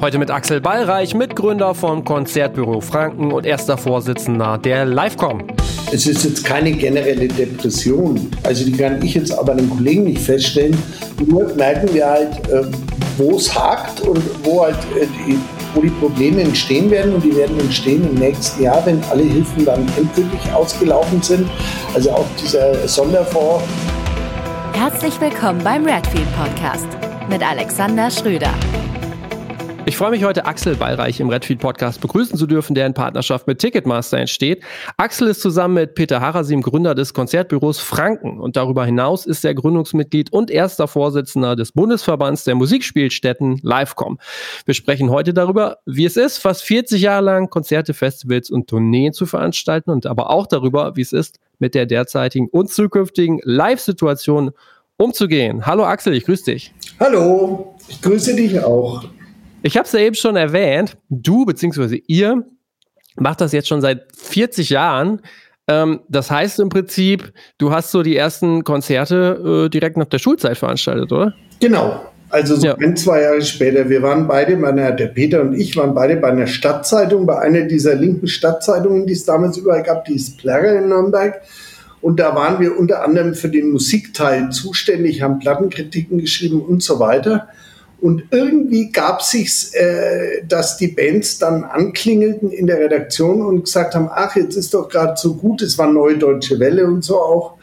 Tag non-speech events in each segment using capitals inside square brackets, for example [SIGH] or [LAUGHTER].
Heute mit Axel Ballreich, Mitgründer vom Konzertbüro Franken und erster Vorsitzender der Livecom. Es ist jetzt keine generelle Depression. Also die kann ich jetzt aber den Kollegen nicht feststellen. Nur merken wir halt, äh, wo es hakt und wo halt äh, die, wo die Probleme entstehen werden. Und die werden entstehen im nächsten Jahr, wenn alle Hilfen dann endgültig ausgelaufen sind. Also auch dieser Sonderfonds. Herzlich willkommen beim Redfield Podcast mit Alexander Schröder. Ich freue mich heute, Axel Ballreich im Redfield Podcast begrüßen zu dürfen, der in Partnerschaft mit Ticketmaster entsteht. Axel ist zusammen mit Peter Harasim Gründer des Konzertbüros Franken und darüber hinaus ist er Gründungsmitglied und erster Vorsitzender des Bundesverbands der Musikspielstätten Livecom. Wir sprechen heute darüber, wie es ist, fast 40 Jahre lang Konzerte, Festivals und Tourneen zu veranstalten und aber auch darüber, wie es ist, mit der derzeitigen und zukünftigen Live-Situation umzugehen. Hallo Axel, ich grüße dich. Hallo, ich grüße dich auch. Ich habe es ja eben schon erwähnt, du bzw. ihr macht das jetzt schon seit 40 Jahren. Ähm, das heißt im Prinzip, du hast so die ersten Konzerte äh, direkt nach der Schulzeit veranstaltet, oder? Genau. Also so ja. ein, zwei Jahre später. Wir waren beide bei einer, der Peter und ich waren beide bei einer Stadtzeitung, bei einer dieser linken Stadtzeitungen, die es damals überall gab, die ist Plärre in Nürnberg. Und da waren wir unter anderem für den Musikteil zuständig, haben Plattenkritiken geschrieben und so weiter. Und irgendwie gab sich's, äh, dass die Bands dann anklingelten in der Redaktion und gesagt haben, ach, jetzt ist doch gerade so gut, es war Neue Deutsche Welle und so auch.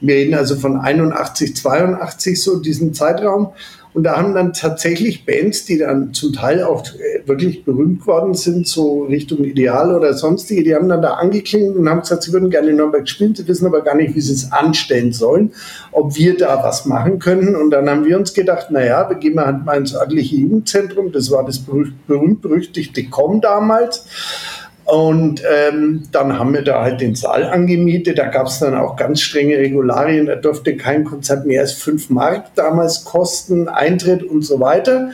Wir reden also von 81, 82, so diesen Zeitraum. Und da haben dann tatsächlich Bands, die dann zum Teil auch äh, wirklich berühmt worden sind, so Richtung Ideal oder sonstige, die haben dann da angeklingelt und haben gesagt, sie würden gerne in Nürnberg spielen, sie wissen aber gar nicht, wie sie es anstellen sollen, ob wir da was machen können. Und dann haben wir uns gedacht, naja, wir gehen mal halt mal ins örtliche Jugendzentrum, das war das berühmt-berüchtigte COM damals. Und ähm, dann haben wir da halt den Saal angemietet. Da gab es dann auch ganz strenge Regularien. Da durfte kein Konzert mehr als fünf Mark damals kosten, Eintritt und so weiter.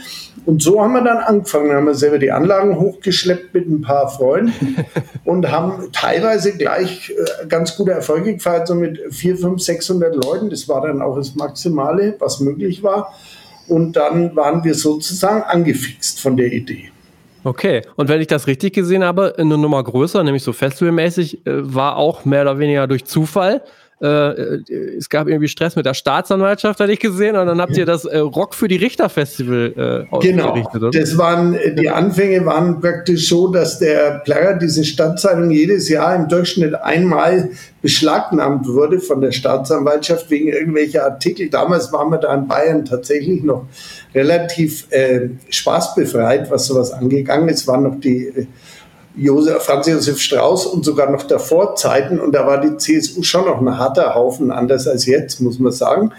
Und so haben wir dann angefangen. Dann haben wir selber die Anlagen hochgeschleppt mit ein paar Freunden [LAUGHS] und haben teilweise gleich äh, ganz gute Erfolge gefeiert, so mit vier, fünf, 600 Leuten. Das war dann auch das Maximale, was möglich war. Und dann waren wir sozusagen angefixt von der Idee. Okay, und wenn ich das richtig gesehen habe, eine Nummer größer, nämlich so festivalmäßig, äh, war auch mehr oder weniger durch Zufall. Äh, äh, es gab irgendwie Stress mit der Staatsanwaltschaft, hatte ich gesehen, und dann habt ihr das Rock für die Richter Festival äh, Genau, oder? das waren, die Anfänge waren praktisch so, dass der Player, diese Stadtzeitung, jedes Jahr im Durchschnitt einmal beschlagnahmt wurde von der Staatsanwaltschaft wegen irgendwelcher Artikel. Damals waren wir da in Bayern tatsächlich noch relativ äh, spaßbefreit, was sowas angegangen ist. Waren noch die äh, Josef, Franz Josef Strauß und sogar noch davor Zeiten. Und da war die CSU schon noch ein harter Haufen, anders als jetzt, muss man sagen.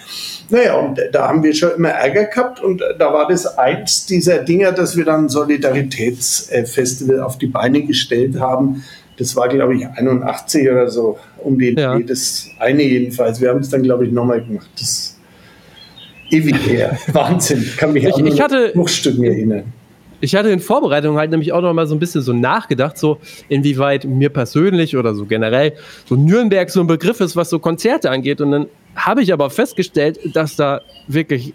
Naja, und da haben wir schon immer Ärger gehabt. Und da war das eins dieser Dinger, dass wir dann ein Solidaritätsfestival auf die Beine gestellt haben. Das war, glaube ich, 81 oder so, um den ja. das eine jedenfalls. Wir haben es dann, glaube ich, nochmal gemacht. Das ewig her. [LAUGHS] Wahnsinn. Kann mich ich, ich hatte, Bruchstücken erinnern. Ich hatte in Vorbereitung halt nämlich auch noch mal so ein bisschen so nachgedacht, so inwieweit mir persönlich oder so generell so Nürnberg so ein Begriff ist, was so Konzerte angeht. Und dann habe ich aber festgestellt, dass da wirklich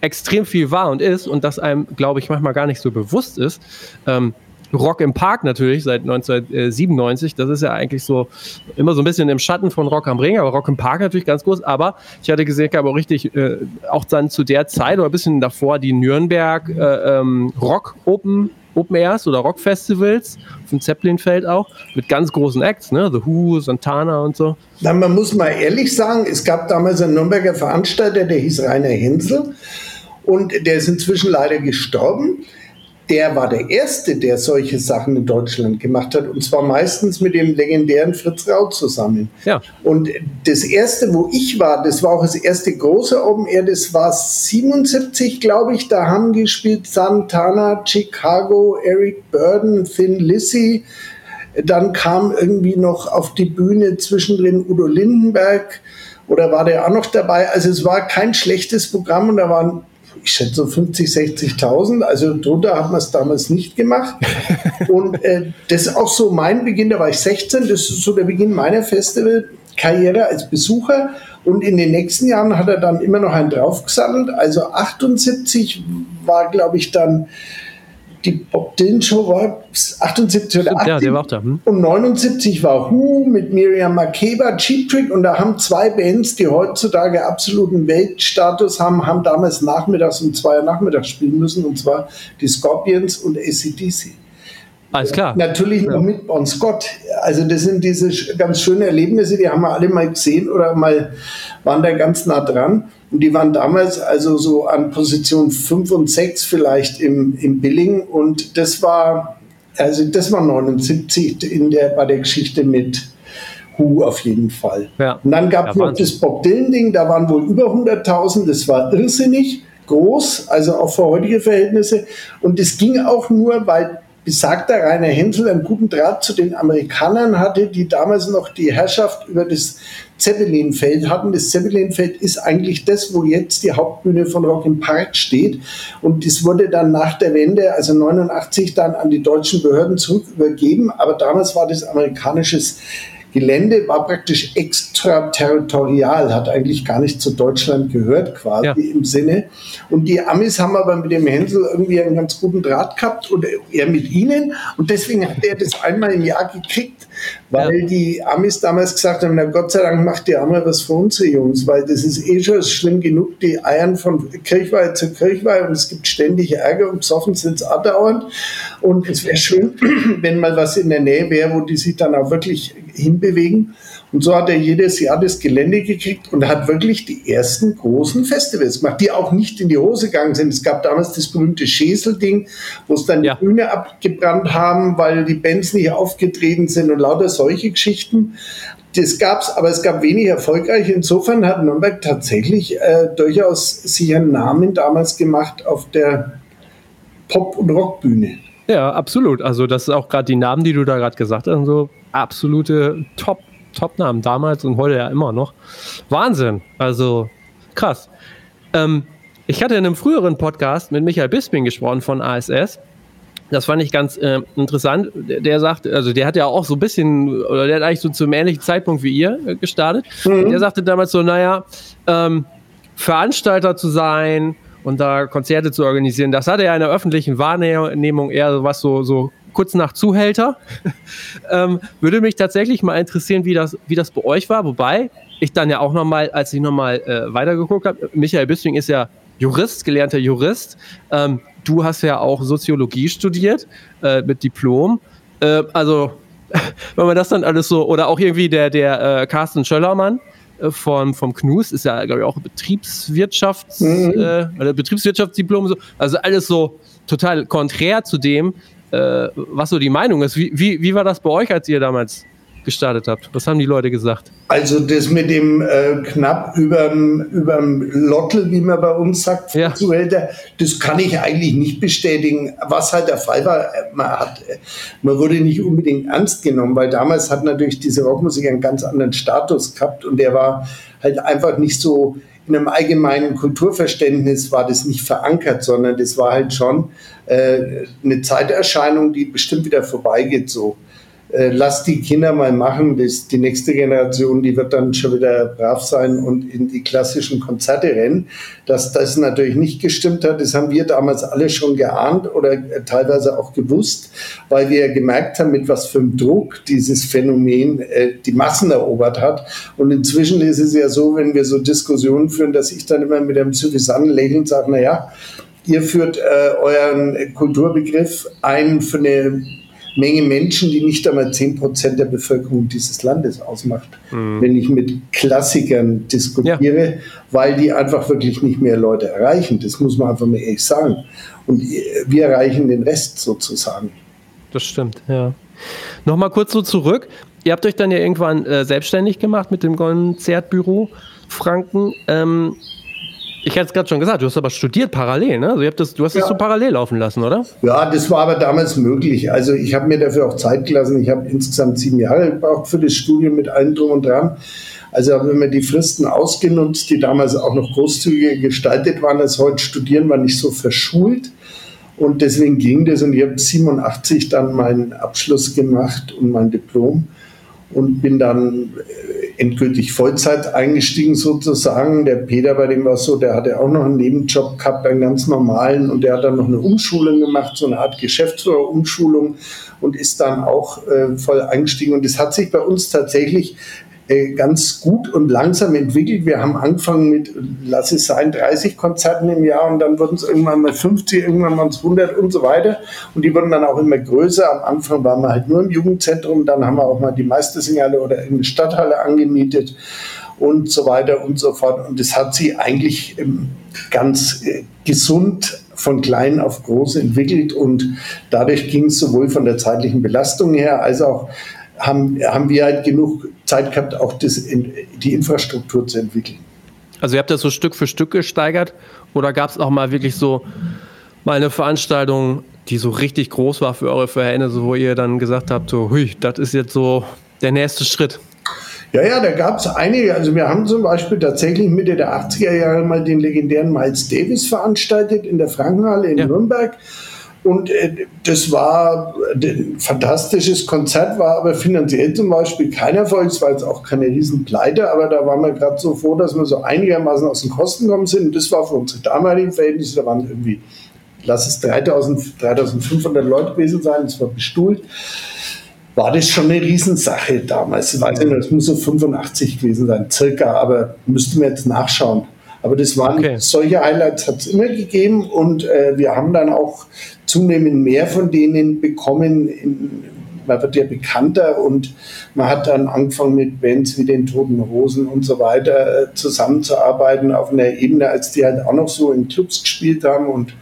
extrem viel war und ist und dass einem, glaube ich, manchmal gar nicht so bewusst ist. Ähm, Rock im Park natürlich seit 1997. Das ist ja eigentlich so immer so ein bisschen im Schatten von Rock am Ring, aber Rock im Park natürlich ganz groß. Aber ich hatte gesehen, ich habe auch richtig, äh, auch dann zu der Zeit oder ein bisschen davor die Nürnberg äh, ähm, Rock Open Open Airs oder Rock Festivals dem Zeppelinfeld auch mit ganz großen Acts, ne? The Who, Santana und so. Na, man muss mal ehrlich sagen, es gab damals einen Nürnberger Veranstalter, der hieß Rainer Hensel und der ist inzwischen leider gestorben der war der Erste, der solche Sachen in Deutschland gemacht hat. Und zwar meistens mit dem legendären Fritz Rau zusammen. Ja. Und das Erste, wo ich war, das war auch das erste große Open Air, das war 77, glaube ich. Da haben gespielt Santana, Chicago, Eric Burden, Thin Lizzy. Dann kam irgendwie noch auf die Bühne zwischendrin Udo Lindenberg oder war der auch noch dabei? Also es war kein schlechtes Programm und da waren ich schätze so 50, 60.000. Also drunter hat man es damals nicht gemacht. [LAUGHS] Und äh, das ist auch so mein Beginn, da war ich 16, das ist so der Beginn meiner Festivalkarriere als Besucher. Und in den nächsten Jahren hat er dann immer noch einen draufgesattelt. Also 78 war, glaube ich, dann die Bob Dylan Show war 78 oder 80. Ja, der war auch da. Hm? Und 79 war Who mit Miriam Makeba, Cheap Trick und da haben zwei Bands, die heutzutage absoluten Weltstatus haben, haben damals nachmittags um zwei Uhr nachmittags spielen müssen und zwar die Scorpions und ACDC. Alles klar. Natürlich noch mit Bon Scott. Also das sind diese ganz schönen Erlebnisse, die haben wir alle mal gesehen oder mal waren da ganz nah dran. Und die waren damals also so an Position 5 und 6 vielleicht im, im Billing. Und das war, also das war 79 in der, bei der Geschichte mit Who auf jeden Fall. Ja. Und dann gab es ja, noch das Bob Dylan-Ding, da waren wohl über 100.000, das war irrsinnig groß, also auch für heutige Verhältnisse. Und es ging auch nur, weil besagter Rainer Hensel einen guten Draht zu den Amerikanern hatte, die damals noch die Herrschaft über das Zeppelinfeld hatten. Das Zeppelinfeld ist eigentlich das, wo jetzt die Hauptbühne von Rock im Park steht. Und das wurde dann nach der Wende, also 89, dann an die deutschen Behörden zurück übergeben. Aber damals war das amerikanisches Gelände war praktisch extraterritorial, hat eigentlich gar nicht zu Deutschland gehört, quasi ja. im Sinne. Und die Amis haben aber mit dem Hänsel irgendwie einen ganz guten Draht gehabt und er mit ihnen. Und deswegen hat er das einmal im Jahr gekriegt weil ja. die Amis damals gesagt haben, na Gott sei Dank macht die Arme was für unsere Jungs, weil das ist eh schon schlimm genug, die eiern von Kirchweih zu Kirchweih und es gibt ständig Ärger und besoffen sind es andauernd und es wäre schön, [CLEARS THROAT] wenn mal was in der Nähe wäre, wo die sich dann auch wirklich hinbewegen. Und so hat er jedes Jahr das Gelände gekriegt und hat wirklich die ersten großen Festivals gemacht, die auch nicht in die Hose gegangen sind. Es gab damals das berühmte Schäsel-Ding, wo es dann ja. die Bühne abgebrannt haben, weil die Bands nicht aufgetreten sind und lauter solche Geschichten. Das gab es, aber es gab wenig erfolgreich. Insofern hat Nürnberg tatsächlich äh, durchaus sich einen Namen damals gemacht auf der Pop- und Rockbühne. Ja, absolut. Also das ist auch gerade die Namen, die du da gerade gesagt hast, so absolute Top Top-Namen damals und heute ja immer noch. Wahnsinn. Also krass. Ähm, ich hatte in einem früheren Podcast mit Michael Bisping gesprochen von ASS. Das fand ich ganz äh, interessant. Der, sagt, also der hat ja auch so ein bisschen, oder der hat eigentlich so zum ähnlichen Zeitpunkt wie ihr äh, gestartet. Mhm. Der sagte damals so, naja, ähm, Veranstalter zu sein und da Konzerte zu organisieren, das hatte ja in der öffentlichen Wahrnehmung eher was so, so kurz nach Zuhälter. [LAUGHS] ähm, würde mich tatsächlich mal interessieren, wie das, wie das bei euch war. Wobei ich dann ja auch nochmal, als ich nochmal äh, weitergeguckt habe, Michael Bisping ist ja Jurist, gelernter Jurist. Ähm, du hast ja auch Soziologie studiert äh, mit Diplom. Äh, also, [LAUGHS] wenn man das dann alles so, oder auch irgendwie der, der äh, Carsten Schöllermann äh, von, vom KNUS ist ja, glaube ich, auch Betriebswirtschafts, mhm. äh, Betriebswirtschaftsdiplom. So. Also alles so total konträr zu dem, äh, was so die Meinung ist. Wie, wie, wie war das bei euch, als ihr damals gestartet habt? Was haben die Leute gesagt? Also das mit dem äh, knapp überm, überm Lottel, wie man bei uns sagt, ja. Zuhälter, das kann ich eigentlich nicht bestätigen. Was halt der Fall war, man, hat, man wurde nicht unbedingt ernst genommen, weil damals hat natürlich diese Rockmusik einen ganz anderen Status gehabt und der war halt einfach nicht so in einem allgemeinen Kulturverständnis war das nicht verankert, sondern das war halt schon äh, eine Zeiterscheinung, die bestimmt wieder vorbeigeht so äh, lass die Kinder mal machen. Das, die nächste Generation, die wird dann schon wieder brav sein und in die klassischen Konzerte rennen. Dass das natürlich nicht gestimmt hat, das haben wir damals alle schon geahnt oder äh, teilweise auch gewusst, weil wir gemerkt haben, mit was für einem Druck dieses Phänomen äh, die Massen erobert hat. Und inzwischen ist es ja so, wenn wir so Diskussionen führen, dass ich dann immer mit einem suffisanten Lächeln sage, na ja, ihr führt äh, euren Kulturbegriff ein für eine Menge Menschen, die nicht einmal 10 Prozent der Bevölkerung dieses Landes ausmacht, mhm. wenn ich mit Klassikern diskutiere, ja. weil die einfach wirklich nicht mehr Leute erreichen. Das muss man einfach mal ehrlich sagen. Und wir erreichen den Rest sozusagen. Das stimmt, ja. Nochmal kurz so zurück. Ihr habt euch dann ja irgendwann äh, selbstständig gemacht mit dem Konzertbüro Franken. Ähm, ich hatte es gerade schon gesagt, du hast aber studiert parallel, ne? Also das, du hast es ja. so parallel laufen lassen, oder? Ja, das war aber damals möglich. Also ich habe mir dafür auch Zeit gelassen. Ich habe insgesamt sieben Jahre gebraucht für das Studium mit allem drum und dran. Also haben wir die Fristen ausgenutzt, die damals auch noch großzügiger gestaltet waren als heute. Studieren war nicht so verschult. Und deswegen ging das. Und ich habe 87 dann meinen Abschluss gemacht und mein Diplom und bin dann endgültig Vollzeit eingestiegen sozusagen. Der Peter, bei dem war es so, der hatte auch noch einen Nebenjob gehabt, einen ganz normalen und der hat dann noch eine Umschulung gemacht, so eine Art Geschäftsführerumschulung und ist dann auch äh, voll eingestiegen. Und es hat sich bei uns tatsächlich ganz gut und langsam entwickelt. Wir haben angefangen mit, lass es sein, 30 Konzerten im Jahr und dann wurden es irgendwann mal 50, irgendwann mal 100 und so weiter. Und die wurden dann auch immer größer. Am Anfang waren wir halt nur im Jugendzentrum, dann haben wir auch mal die Meistersignale oder in der Stadthalle angemietet und so weiter und so fort. Und es hat sich eigentlich ähm, ganz äh, gesund von klein auf groß entwickelt und dadurch ging es sowohl von der zeitlichen Belastung her als auch haben, haben wir halt genug Zeit gehabt, auch das, die Infrastruktur zu entwickeln. Also ihr habt das so Stück für Stück gesteigert oder gab es auch mal wirklich so mal eine Veranstaltung, die so richtig groß war für eure Verhältnisse, wo ihr dann gesagt habt, so, hui, das ist jetzt so der nächste Schritt? Ja, ja, da gab es einige. Also wir haben zum Beispiel tatsächlich Mitte der 80er Jahre mal den legendären Miles Davis veranstaltet in der Frankenhalle in ja. Nürnberg. Und äh, das war ein fantastisches Konzert, war aber finanziell zum Beispiel kein Erfolg. Es war jetzt auch keine Riesenpleite, aber da waren wir gerade so froh, dass wir so einigermaßen aus den Kosten gekommen sind. Und das war für unsere damaligen Verhältnisse, da waren irgendwie, lass es 3000, 3500 Leute gewesen sein, das war bestuhlt. War das schon eine Riesensache damals. Ich weiß nicht, es muss so 85 gewesen sein, circa, aber müssten wir jetzt nachschauen. Aber das waren okay. solche Highlights hat es immer gegeben und äh, wir haben dann auch zunehmend mehr von denen bekommen. In, man wird ja bekannter und man hat dann angefangen mit Bands wie den Toten Rosen und so weiter äh, zusammenzuarbeiten auf einer Ebene, als die halt auch noch so in Clubs gespielt haben und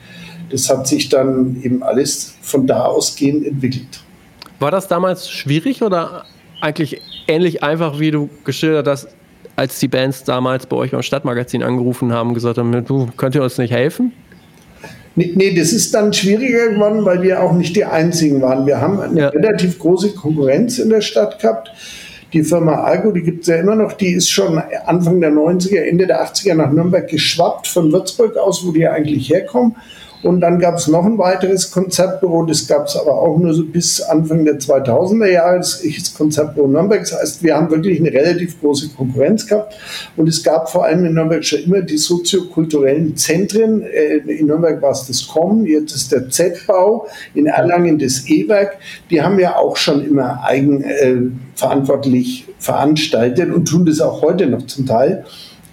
das hat sich dann eben alles von da ausgehend entwickelt. War das damals schwierig oder eigentlich ähnlich einfach, wie du geschildert hast, als die Bands damals bei euch beim Stadtmagazin angerufen haben, gesagt haben, du, könnt ihr uns nicht helfen? Nee, nee, das ist dann schwieriger geworden, weil wir auch nicht die Einzigen waren. Wir haben eine ja. relativ große Konkurrenz in der Stadt gehabt. Die Firma Algo, die gibt es ja immer noch, die ist schon Anfang der 90er, Ende der 80er nach Nürnberg geschwappt, von Würzburg aus, wo die eigentlich herkommen. Und dann gab es noch ein weiteres Konzertbüro, das gab es aber auch nur so bis Anfang der 2000er Jahre, das ist Konzertbüro Nürnberg. Das heißt, wir haben wirklich eine relativ große Konkurrenz gehabt. Und es gab vor allem in Nürnberg schon immer die soziokulturellen Zentren. Äh, in Nürnberg war es das KOM, jetzt ist der Z-Bau, in Erlangen das E-Werk. Die haben ja auch schon immer eigenverantwortlich äh, veranstaltet und tun das auch heute noch zum Teil.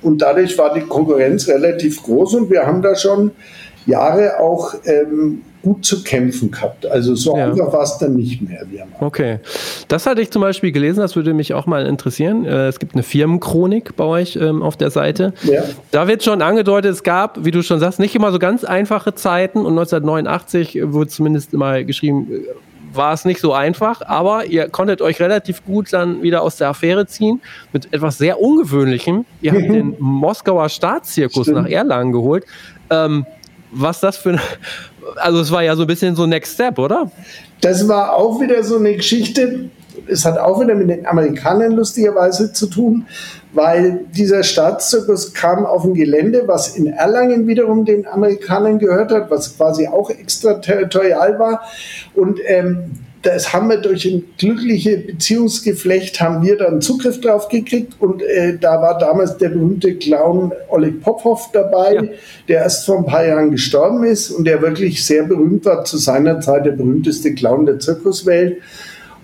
Und dadurch war die Konkurrenz relativ groß und wir haben da schon Jahre auch ähm, gut zu kämpfen gehabt. Also so ja. einfach war es dann nicht mehr. okay. Das hatte ich zum Beispiel gelesen, das würde mich auch mal interessieren. Äh, es gibt eine Firmenchronik bei euch ähm, auf der Seite. Ja. Da wird schon angedeutet, es gab, wie du schon sagst, nicht immer so ganz einfache Zeiten und 1989 wurde zumindest mal geschrieben, äh, war es nicht so einfach, aber ihr konntet euch relativ gut dann wieder aus der Affäre ziehen mit etwas sehr Ungewöhnlichem. Ihr habt [LAUGHS] den Moskauer Staatszirkus Stimmt. nach Erlangen geholt. Ähm, was das für ein. Also, es war ja so ein bisschen so Next Step, oder? Das war auch wieder so eine Geschichte. Es hat auch wieder mit den Amerikanern lustigerweise zu tun, weil dieser Staatszirkus kam auf ein Gelände, was in Erlangen wiederum den Amerikanern gehört hat, was quasi auch extraterritorial war. Und ähm, das haben wir durch ein glückliches Beziehungsgeflecht, haben wir dann Zugriff drauf gekriegt und äh, da war damals der berühmte Clown Oleg Popov dabei, ja. der erst vor ein paar Jahren gestorben ist und der wirklich sehr berühmt war, zu seiner Zeit der berühmteste Clown der Zirkuswelt.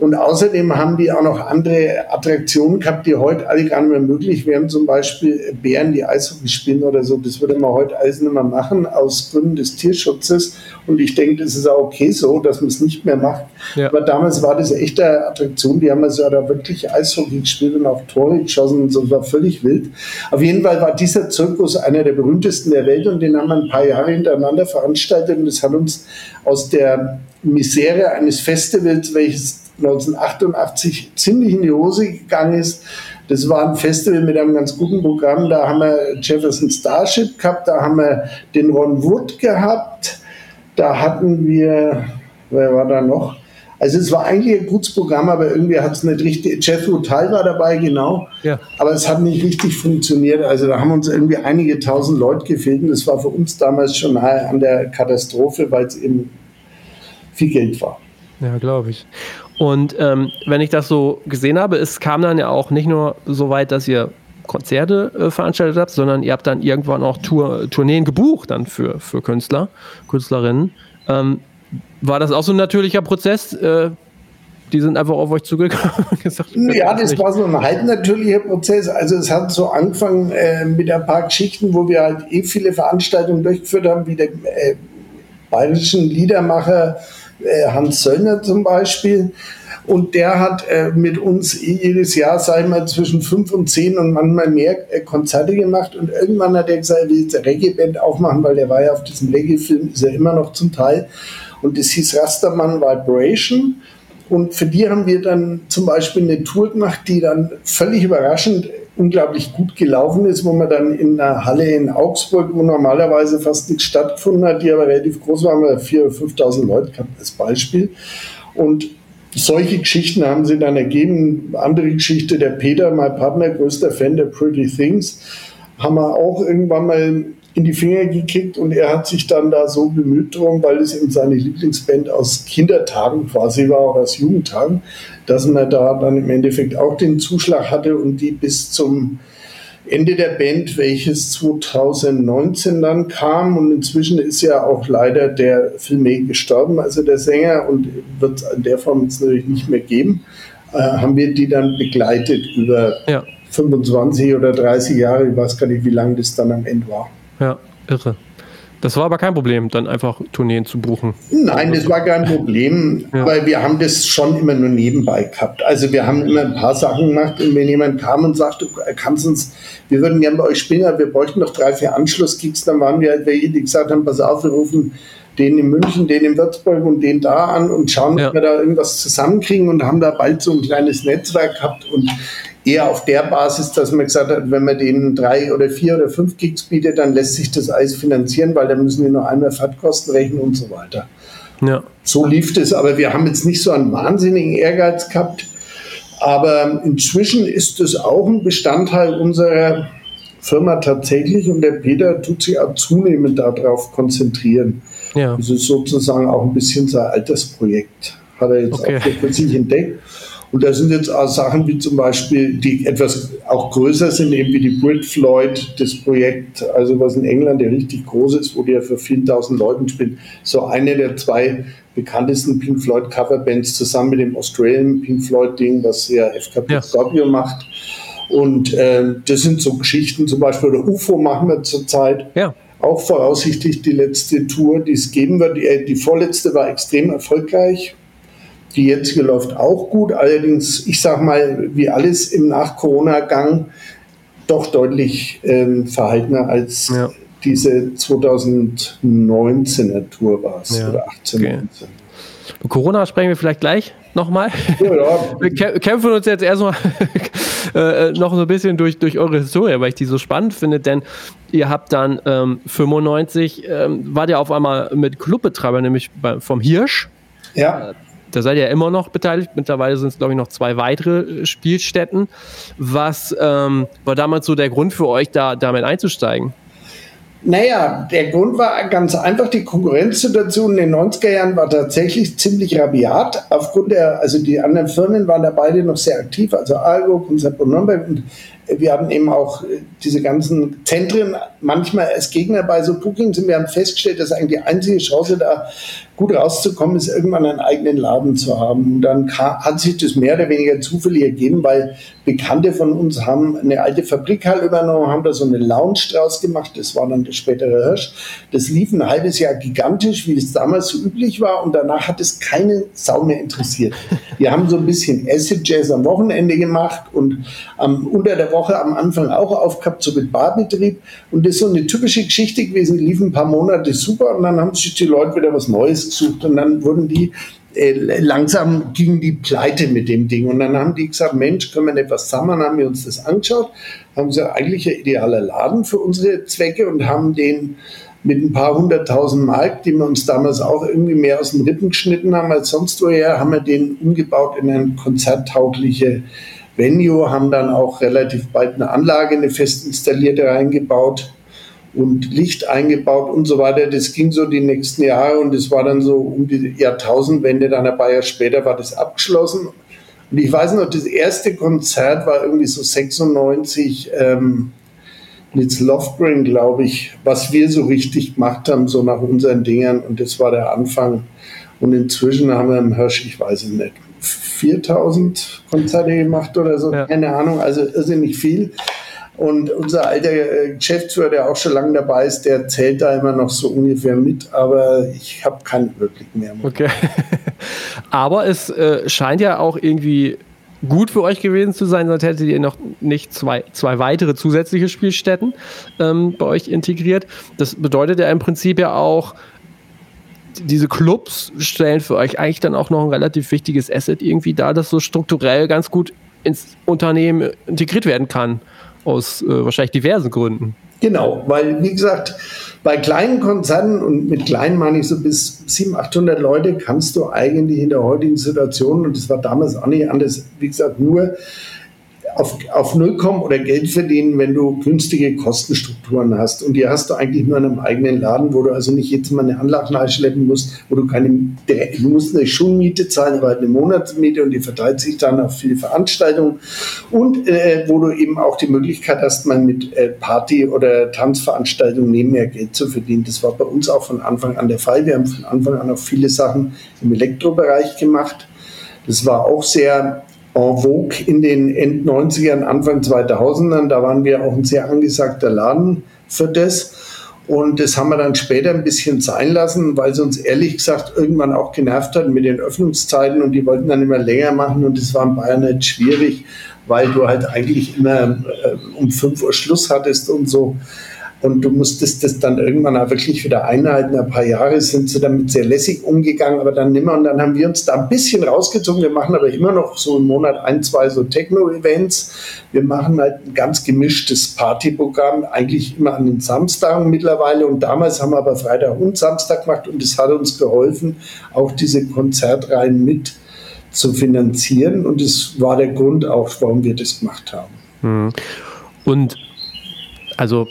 Und außerdem haben die auch noch andere Attraktionen gehabt, die heute alle gar nicht mehr möglich wären. Zum Beispiel Bären, die Eishockey spielen oder so. Das würde man heute alles nicht mehr machen aus Gründen des Tierschutzes. Und ich denke, das ist auch okay so, dass man es nicht mehr macht. Ja. Aber damals war das echt eine Attraktion. Die haben also da wirklich Eishockey gespielt und auf Tore geschossen und so. Das war völlig wild. Auf jeden Fall war dieser Zirkus einer der berühmtesten der Welt und den haben wir ein paar Jahre hintereinander veranstaltet. Und das hat uns aus der Misere eines Festivals, welches 1988 ziemlich in die Hose gegangen ist. Das war ein Festival mit einem ganz guten Programm. Da haben wir Jefferson Starship gehabt, da haben wir den Ron Wood gehabt, da hatten wir, wer war da noch? Also es war eigentlich ein gutes Programm, aber irgendwie hat es nicht richtig. Jethro Tull war dabei, genau. Ja. Aber es hat nicht richtig funktioniert. Also da haben uns irgendwie einige tausend Leute gefehlt und das war für uns damals schon nahe an der Katastrophe, weil es eben viel Geld war. Ja, glaube ich. Und ähm, wenn ich das so gesehen habe, es kam dann ja auch nicht nur so weit, dass ihr Konzerte äh, veranstaltet habt, sondern ihr habt dann irgendwann auch Tour, Tourneen gebucht dann für, für Künstler, Künstlerinnen. Ähm, war das auch so ein natürlicher Prozess? Äh, die sind einfach auf euch zugekommen und [LAUGHS] gesagt, Ja, das war so ein halb natürlicher Prozess. Also es hat so angefangen äh, mit ein paar Geschichten, wo wir halt eh viele Veranstaltungen durchgeführt haben, wie der äh, bayerischen Liedermacher äh, Hans Söllner zum Beispiel. Und der hat äh, mit uns jedes Jahr, sagen wir, zwischen fünf und zehn und manchmal mehr äh, Konzerte gemacht. Und irgendwann hat er gesagt, er will jetzt eine Reggae-Band aufmachen, weil der war ja auf diesem Reggae-Film, ist er immer noch zum Teil. Und das hieß Rastermann Vibration. Und für die haben wir dann zum Beispiel eine Tour gemacht, die dann völlig überraschend unglaublich gut gelaufen ist, wo man dann in einer Halle in Augsburg, wo normalerweise fast nichts stattgefunden hat, die aber relativ groß war, haben wir 4.000 oder 5.000 Leute gehabt als Beispiel. Und solche Geschichten haben sie dann ergeben. Andere Geschichte, der Peter, mein Partner, größter Fan der Pretty Things, haben wir auch irgendwann mal in die Finger gekriegt und er hat sich dann da so bemüht drum, weil es eben seine Lieblingsband aus Kindertagen quasi war, auch aus Jugendtagen, dass man da dann im Endeffekt auch den Zuschlag hatte und die bis zum Ende der Band, welches 2019 dann kam und inzwischen ist ja auch leider der Filmé gestorben, also der Sänger und wird es in der Form jetzt natürlich nicht mehr geben, äh, haben wir die dann begleitet über ja. 25 oder 30 Jahre, ich weiß gar nicht, wie lange das dann am Ende war. Ja, irre. Das war aber kein Problem, dann einfach Tourneen zu buchen. Nein, das war kein Problem, ja. weil wir haben das schon immer nur nebenbei gehabt. Also wir haben immer ein paar Sachen gemacht und wenn jemand kam und sagte, kannst uns, wir würden gerne bei euch spielen, aber wir bräuchten noch drei, vier Anschlussgigs, dann waren wir halt welche, die gesagt haben, pass auf, wir rufen den in München, den in Würzburg und den da an und schauen, ja. ob wir da irgendwas zusammenkriegen und haben da bald so ein kleines Netzwerk gehabt und eher auf der Basis, dass man gesagt hat, wenn man denen drei oder vier oder fünf Gigs bietet, dann lässt sich das alles finanzieren, weil dann müssen wir nur einmal Fahrtkosten rechnen und so weiter. Ja. So lief das, aber wir haben jetzt nicht so einen wahnsinnigen Ehrgeiz gehabt. Aber inzwischen ist es auch ein Bestandteil unserer Firma tatsächlich und der Peter tut sich auch zunehmend darauf konzentrieren. Ja. Das ist sozusagen auch ein bisschen sein Altersprojekt, hat er jetzt okay. auch für sich entdeckt. Und da sind jetzt auch Sachen wie zum Beispiel, die etwas auch größer sind, eben wie die Brit Floyd, das Projekt, also was in England ja richtig groß ist, wo die ja für vielen tausend Leuten spielt. So eine der zwei bekanntesten Pink Floyd Coverbands zusammen mit dem Australian Pink Floyd Ding, was ja FKP ja. Scorpio macht. Und äh, das sind so Geschichten, zum Beispiel oder UFO machen wir zurzeit. Ja. Auch voraussichtlich die letzte Tour, die es geben wird. Die, äh, die vorletzte war extrem erfolgreich die jetzige läuft auch gut, allerdings, ich sage mal, wie alles im Nach-Corona-Gang, doch deutlich ähm, verhaltener als ja. diese 2019er Tour war es ja. oder 18, okay. 19. Corona sprechen wir vielleicht gleich nochmal. Ja, ja. [LAUGHS] Wir kämpfen uns jetzt erstmal [LAUGHS] äh, noch so ein bisschen durch, durch eure Historie, weil ich die so spannend finde, denn ihr habt dann ähm, 95, ähm, wart ihr auf einmal mit Clubbetreiber, nämlich bei, vom Hirsch. Ja. Da seid ihr ja immer noch beteiligt. Mittlerweile sind es, glaube ich, noch zwei weitere äh, Spielstätten. Was ähm, war damals so der Grund für euch, da damit einzusteigen? Naja, der Grund war ganz einfach, die Konkurrenzsituation in den 90er Jahren war tatsächlich ziemlich rabiat. Aufgrund der, also die anderen Firmen waren da beide noch sehr aktiv, also Argo, Konzept und Nürnberg. Und wir hatten eben auch äh, diese ganzen Zentren manchmal als Gegner bei so Bookings und wir haben festgestellt, dass eigentlich die einzige Chance da gut rauszukommen ist, irgendwann einen eigenen Laden zu haben. Und dann hat sich das mehr oder weniger zufällig ergeben, weil Bekannte von uns haben eine alte Fabrikhalle übernommen, haben da so eine Lounge draus gemacht, das war dann der spätere Hirsch. Das lief ein halbes Jahr gigantisch, wie es damals so üblich war und danach hat es keine Sau mehr interessiert. Wir haben so ein bisschen Acid Jazz am Wochenende gemacht und ähm, unter der Woche am Anfang auch aufgehabt, so mit Barbetrieb. Und das ist so eine typische Geschichte gewesen, lief ein paar Monate super und dann haben sich die Leute wieder was Neues gesucht und dann wurden die äh, langsam ging die pleite mit dem Ding. Und dann haben die gesagt, Mensch, können wir nicht was zusammen? Haben wir uns das angeschaut, haben gesagt, eigentlich ein idealer Laden für unsere Zwecke und haben den mit ein paar hunderttausend Mark, die wir uns damals auch irgendwie mehr aus den Rippen geschnitten haben als sonst woher, haben wir den umgebaut in ein konzerttaugliche Venue, haben dann auch relativ bald eine Anlage, eine fest installierte reingebaut und Licht eingebaut und so weiter. Das ging so die nächsten Jahre und es war dann so um die Jahrtausendwende, dann ein paar Jahre später war das abgeschlossen. Und ich weiß noch, das erste Konzert war irgendwie so 96 ähm, mit Lofgren, glaube ich, was wir so richtig gemacht haben, so nach unseren Dingern. Und das war der Anfang. Und inzwischen haben wir im Hirsch, ich weiß es nicht, 4000 Konzerte gemacht oder so, ja. keine Ahnung, also irrsinnig viel. Und unser alter äh, Geschäftsführer, der auch schon lange dabei ist, der zählt da immer noch so ungefähr mit, aber ich habe keinen Überblick mehr. Okay. [LAUGHS] aber es äh, scheint ja auch irgendwie gut für euch gewesen zu sein, sonst hättet ihr noch nicht zwei, zwei weitere zusätzliche Spielstätten ähm, bei euch integriert. Das bedeutet ja im Prinzip ja auch, diese Clubs stellen für euch eigentlich dann auch noch ein relativ wichtiges Asset irgendwie da, das so strukturell ganz gut ins Unternehmen integriert werden kann aus äh, wahrscheinlich diversen Gründen. Genau, weil wie gesagt, bei kleinen Konzernen und mit kleinen meine ich so bis 700, 800 Leute kannst du eigentlich in der heutigen Situation, und das war damals auch nicht anders, wie gesagt, nur auf, auf Null kommen oder Geld verdienen, wenn du günstige Kostenstrukturen hast. Und die hast du eigentlich nur in einem eigenen Laden, wo du also nicht jetzt mal eine Anlage schleppen musst, wo du keine, du musst eine Schulmiete zahlen, aber halt eine Monatsmiete und die verteilt sich dann auf viele Veranstaltungen. Und äh, wo du eben auch die Möglichkeit hast, mal mit äh, Party- oder Tanzveranstaltungen nebenher Geld zu verdienen. Das war bei uns auch von Anfang an der Fall. Wir haben von Anfang an auch viele Sachen im Elektrobereich gemacht. Das war auch sehr en vogue in den End 90ern, Anfang 2000ern. Da waren wir auch ein sehr angesagter Laden für das. Und das haben wir dann später ein bisschen sein lassen, weil es uns ehrlich gesagt irgendwann auch genervt hat mit den Öffnungszeiten und die wollten dann immer länger machen und das war in Bayern nicht schwierig, weil du halt eigentlich immer äh, um 5 Uhr Schluss hattest und so. Und du musstest das dann irgendwann auch wirklich wieder einhalten. Ein paar Jahre sind sie damit sehr lässig umgegangen, aber dann nimmer. Und dann haben wir uns da ein bisschen rausgezogen. Wir machen aber immer noch so im Monat ein, zwei so Techno-Events. Wir machen halt ein ganz gemischtes Partyprogramm, eigentlich immer an den Samstagen mittlerweile. Und damals haben wir aber Freitag und Samstag gemacht. Und es hat uns geholfen, auch diese Konzertreihen mit zu finanzieren. Und das war der Grund auch, warum wir das gemacht haben. Mhm. Und also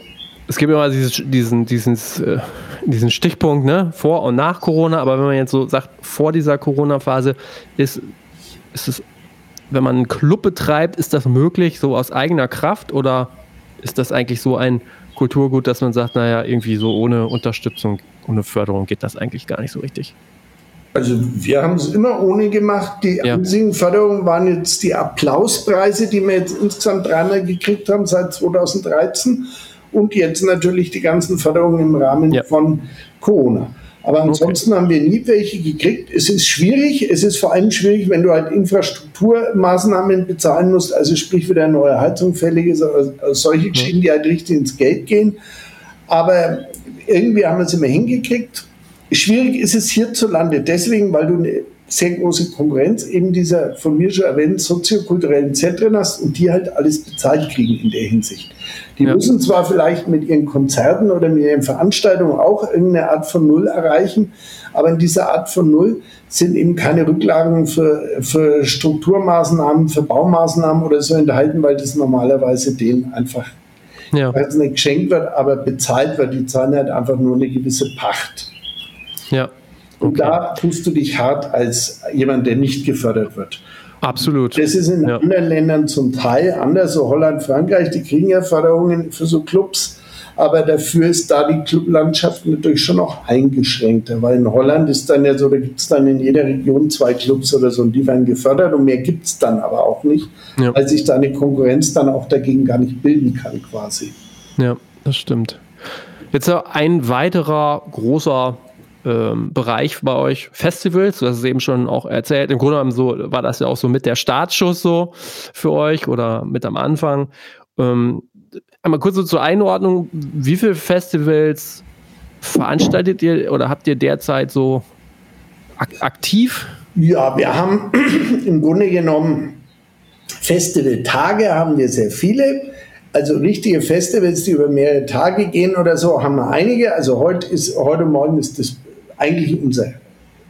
es gibt immer dieses, diesen, dieses, äh, diesen Stichpunkt, ne, vor und nach Corona, aber wenn man jetzt so sagt, vor dieser Corona-Phase, ist, ist es, wenn man einen Club betreibt, ist das möglich, so aus eigener Kraft oder ist das eigentlich so ein Kulturgut, dass man sagt, naja, irgendwie so ohne Unterstützung, ohne Förderung geht das eigentlich gar nicht so richtig? Also wir haben es immer ohne gemacht. Die ja. einzigen Förderungen waren jetzt die Applauspreise, die wir jetzt insgesamt dreimal gekriegt haben seit 2013 und jetzt natürlich die ganzen Förderungen im Rahmen ja. von Corona. Aber ansonsten okay. haben wir nie welche gekriegt. Es ist schwierig. Es ist vor allem schwierig, wenn du halt Infrastrukturmaßnahmen bezahlen musst, also sprich wieder eine neue Heizung fällig ist, also solche mhm. Geschichten, die halt richtig ins Geld gehen. Aber irgendwie haben wir es immer hingekriegt. Schwierig ist es hierzulande deswegen, weil du sehr große Konkurrenz eben dieser von mir schon erwähnten soziokulturellen Zentren hast und die halt alles bezahlt kriegen in der Hinsicht. Die ja. müssen zwar vielleicht mit ihren Konzerten oder mit ihren Veranstaltungen auch irgendeine Art von Null erreichen, aber in dieser Art von Null sind eben keine Rücklagen für, für Strukturmaßnahmen, für Baumaßnahmen oder so enthalten, weil das normalerweise denen einfach ja. nicht geschenkt wird, aber bezahlt wird. Die zahlen halt einfach nur eine gewisse Pacht. Ja. Und da tust du dich hart als jemand, der nicht gefördert wird. Absolut. Das ist in ja. anderen Ländern zum Teil anders, so Holland, Frankreich, die kriegen ja Förderungen für so Clubs, aber dafür ist da die Clublandschaft natürlich schon noch eingeschränkter, weil in Holland ist dann ja so, da gibt es dann in jeder Region zwei Clubs oder so und die werden gefördert und mehr gibt es dann aber auch nicht, ja. weil sich da eine Konkurrenz dann auch dagegen gar nicht bilden kann quasi. Ja, das stimmt. Jetzt ein weiterer großer ähm, Bereich bei euch Festivals. Du hast es eben schon auch erzählt. Im Grunde genommen so war das ja auch so mit der Startschuss so für euch oder mit am Anfang. Ähm, einmal kurz so zur Einordnung. Wie viele Festivals veranstaltet ihr oder habt ihr derzeit so ak aktiv? Ja, wir haben [CLEARS THROAT] im Grunde genommen Festival-Tage haben wir sehr viele. Also richtige Festivals, die über mehrere Tage gehen oder so, haben wir einige. Also heute ist, heute Morgen ist das eigentlich unser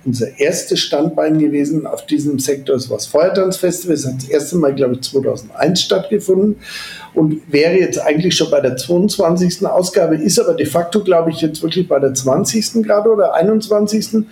unser erstes Standbein gewesen auf diesem Sektor. Es war das Feuertanzfestival. Es hat das erste Mal, glaube ich, 2001 stattgefunden und wäre jetzt eigentlich schon bei der 22. Ausgabe, ist aber de facto, glaube ich, jetzt wirklich bei der 20. gerade oder 21.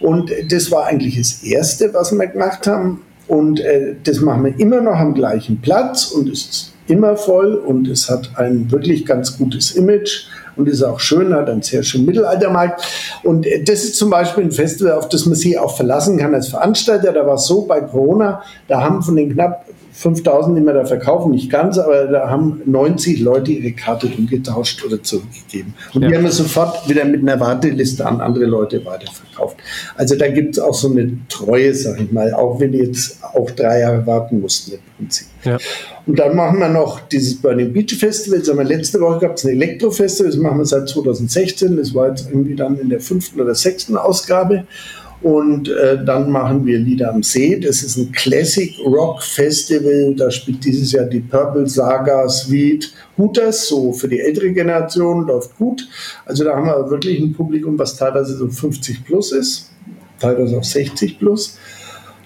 Und das war eigentlich das erste, was wir gemacht haben. Und äh, das machen wir immer noch am gleichen Platz und es ist immer voll und es hat ein wirklich ganz gutes Image und ist auch schön, hat einen sehr schönen Mittelaltermarkt. Und äh, das ist zum Beispiel ein Festival, auf das man sich auch verlassen kann als Veranstalter. Da war es so bei Corona, da haben von den knapp 5000, die wir da verkaufen, nicht ganz, aber da haben 90 Leute ihre Karte umgetauscht oder zurückgegeben. Und ja. die haben wir sofort wieder mit einer Warteliste an andere Leute weiterverkauft. Also da gibt es auch so eine Treue, sag ich mal, auch wenn die jetzt auch drei Jahre warten mussten im Prinzip. Ja. Und dann machen wir noch dieses Burning Beach Festival. Das haben wir letzte Woche gehabt, ein Elektrofestival. Das machen wir seit 2016. Das war jetzt irgendwie dann in der fünften oder sechsten Ausgabe. Und äh, dann machen wir Lieder am See. Das ist ein Classic Rock Festival. Da spielt dieses Jahr die Purple Saga Sweet Hooters, so für die ältere Generation, läuft gut. Also da haben wir wirklich ein Publikum, was teilweise so 50 plus ist, teilweise auch 60 plus.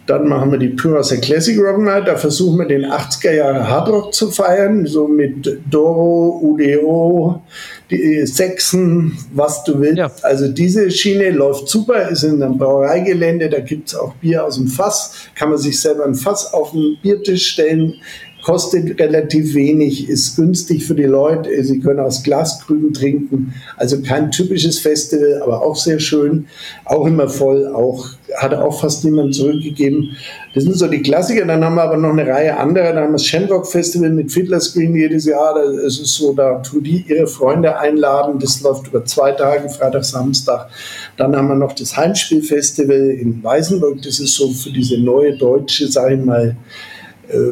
Dann machen wir die Pyrrhus Classic Rock Night. Da versuchen wir den 80er Jahre Hardrock zu feiern, so mit Doro, UDO, die Sechsen, was du willst. Ja. Also diese Schiene läuft super, ist in einem Brauereigelände, da gibt es auch Bier aus dem Fass, kann man sich selber ein Fass auf den Biertisch stellen, kostet relativ wenig, ist günstig für die Leute. Sie können aus Glaskrügen trinken. Also kein typisches Festival, aber auch sehr schön. Auch immer voll, auch, hat auch fast niemand zurückgegeben. Das sind so die Klassiker. Dann haben wir aber noch eine Reihe anderer. Dann haben wir das Shamrock Festival mit Fiddler Screen jedes Jahr. Das ist so, da tun die ihre Freunde einladen. Das läuft über zwei Tage, Freitag, Samstag. Dann haben wir noch das Heimspielfestival in Weißenburg. Das ist so für diese neue deutsche, sage ich mal,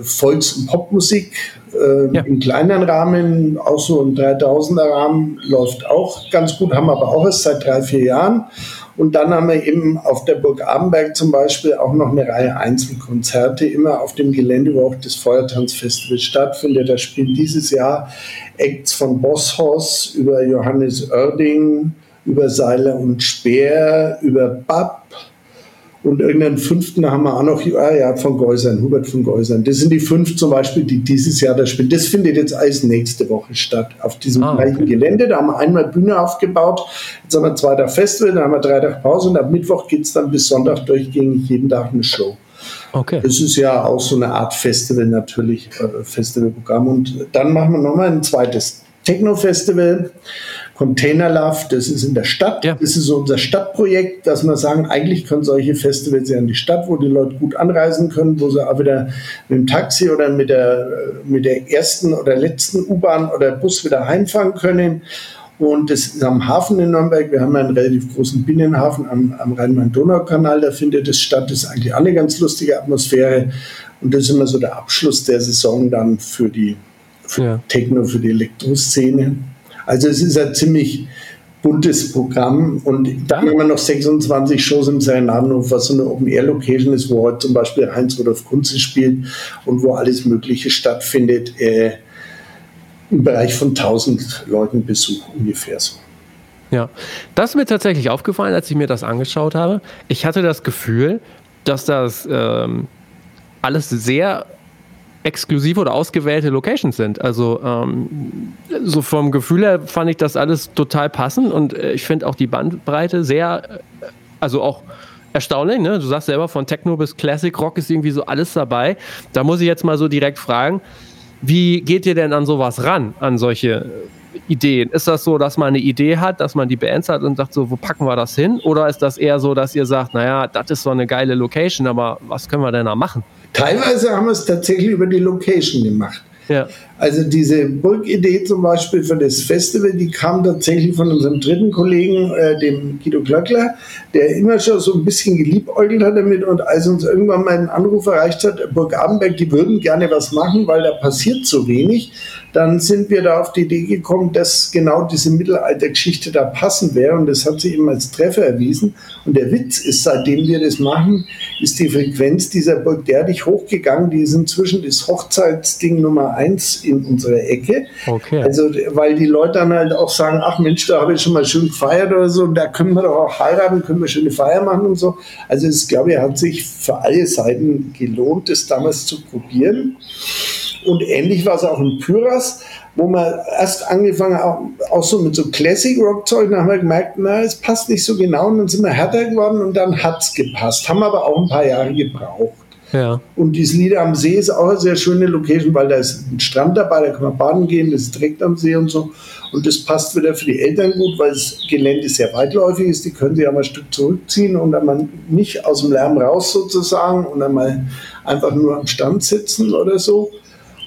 Volks- und Popmusik äh, ja. im kleineren Rahmen, auch so im 3000er Rahmen läuft auch ganz gut, haben aber auch erst seit drei, vier Jahren. Und dann haben wir eben auf der Burg Abenberg zum Beispiel auch noch eine Reihe Einzelkonzerte, immer auf dem Gelände, wo auch das Feuertanzfestival stattfindet. Da spielen dieses Jahr Acts von Bosshaus über Johannes Oerding, über Seiler und Speer, über Bab, und irgendeinen fünften haben wir auch noch, ah ja, von Geusern, Hubert von Geusern. Das sind die fünf zum Beispiel, die dieses Jahr da spielen. Das findet jetzt alles nächste Woche statt, auf diesem ah, gleichen okay. Gelände. Da haben wir einmal Bühne aufgebaut, jetzt haben wir zwei Tage Festival, dann haben wir drei Tage Pause und ab Mittwoch geht es dann bis Sonntag durchgängig jeden Tag eine Show. Okay. Das ist ja auch so eine Art Festival natürlich, äh, Festivalprogramm. Und dann machen wir nochmal ein zweites Techno-Festival. Container Love, das ist in der Stadt. Ja. Das ist so unser Stadtprojekt, dass wir sagen, eigentlich können solche Festivals ja in die Stadt, wo die Leute gut anreisen können, wo sie auch wieder mit dem Taxi oder mit der, mit der ersten oder letzten U-Bahn oder Bus wieder heimfahren können. Und das ist am Hafen in Nürnberg. Wir haben einen relativ großen Binnenhafen am, am Rhein-Main-Donau-Kanal. Da findet es statt. Das ist eigentlich auch eine ganz lustige Atmosphäre. Und das ist immer so der Abschluss der Saison dann für die für ja. Techno, für die Elektroszene. Also es ist ein ziemlich buntes Programm und da haben wir noch 26 Shows im Serenadenhof, was so eine Open-Air-Location ist, wo heute zum Beispiel Heinz-Rudolf Kunze spielt und wo alles Mögliche stattfindet. Äh, Im Bereich von 1000 Leuten Besuch ungefähr so. Ja, das ist mir tatsächlich aufgefallen, als ich mir das angeschaut habe. Ich hatte das Gefühl, dass das ähm, alles sehr exklusive oder ausgewählte Locations sind. Also ähm, so vom Gefühl her fand ich das alles total passend und äh, ich finde auch die Bandbreite sehr, äh, also auch erstaunlich. Ne? Du sagst selber, von Techno bis Classic Rock ist irgendwie so alles dabei. Da muss ich jetzt mal so direkt fragen, wie geht ihr denn an sowas ran, an solche äh, Ideen? Ist das so, dass man eine Idee hat, dass man die Bands hat und sagt so, wo packen wir das hin? Oder ist das eher so, dass ihr sagt, naja, das ist so eine geile Location, aber was können wir denn da machen? Teilweise haben wir es tatsächlich über die Location gemacht. Ja. Also diese Burgidee zum Beispiel für das Festival, die kam tatsächlich von unserem dritten Kollegen, äh, dem Guido Glöckler, der immer schon so ein bisschen geliebäugelt hat damit und als uns irgendwann mal ein Anruf erreicht hat, Burg Abenberg, die würden gerne was machen, weil da passiert so wenig, dann sind wir da auf die Idee gekommen, dass genau diese Mittelaltergeschichte da passen wäre und das hat sich eben als Treffer erwiesen. Und der Witz ist, seitdem wir das machen, ist die Frequenz dieser Burg derartig hochgegangen, die ist inzwischen das Hochzeitsding Nummer eins in unserer Ecke. Okay. Also, weil die Leute dann halt auch sagen, ach Mensch, da habe ich schon mal schön gefeiert oder so, da können wir doch auch heiraten, können wir schöne Feier machen und so. Also es glaube ich, hat sich für alle Seiten gelohnt, das damals zu probieren. Und ähnlich war es auch in Pyras, wo wir erst angefangen haben, auch so mit so Classic-Rock-Zeug, dann haben wir gemerkt, na, es passt nicht so genau und dann sind wir härter geworden und dann hat es gepasst. Haben aber auch ein paar Jahre gebraucht. Ja. Und dieses Lied am See ist auch eine sehr schöne Location, weil da ist ein Strand dabei, da kann man baden gehen, das ist direkt am See und so. Und das passt wieder für die Eltern gut, weil das Gelände sehr weitläufig ist. Die können sich auch mal ein Stück zurückziehen und dann mal nicht aus dem Lärm raus sozusagen und dann mal einfach nur am Stand sitzen oder so.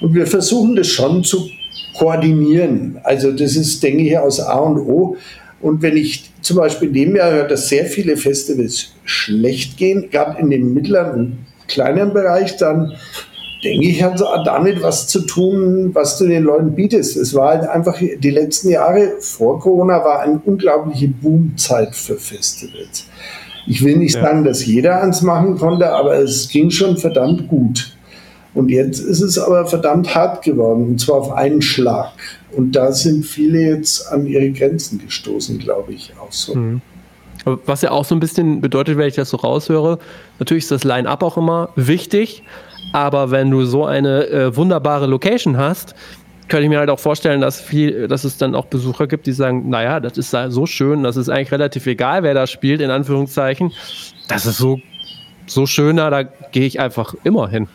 Und wir versuchen das schon zu koordinieren. Also das ist, denke ich, aus A und O. Und wenn ich zum Beispiel in dem Jahr höre, dass sehr viele Festivals schlecht gehen, gerade in dem mittleren und kleineren Bereich, dann denke ich, hat es damit was zu tun, was du den Leuten bietest. Es war halt einfach, die letzten Jahre vor Corona war eine unglaubliche Boomzeit für Festivals. Ich will nicht ja. sagen, dass jeder eins machen konnte, aber es ging schon verdammt gut. Und jetzt ist es aber verdammt hart geworden, und zwar auf einen Schlag. Und da sind viele jetzt an ihre Grenzen gestoßen, glaube ich, auch so. Mhm. Was ja auch so ein bisschen bedeutet, wenn ich das so raushöre, natürlich ist das Line-Up auch immer wichtig, aber wenn du so eine äh, wunderbare Location hast, könnte ich mir halt auch vorstellen, dass, viel, dass es dann auch Besucher gibt, die sagen, naja, das ist so schön, das ist eigentlich relativ egal, wer da spielt, in Anführungszeichen. Das ist so, so schöner, da gehe ich einfach immer hin.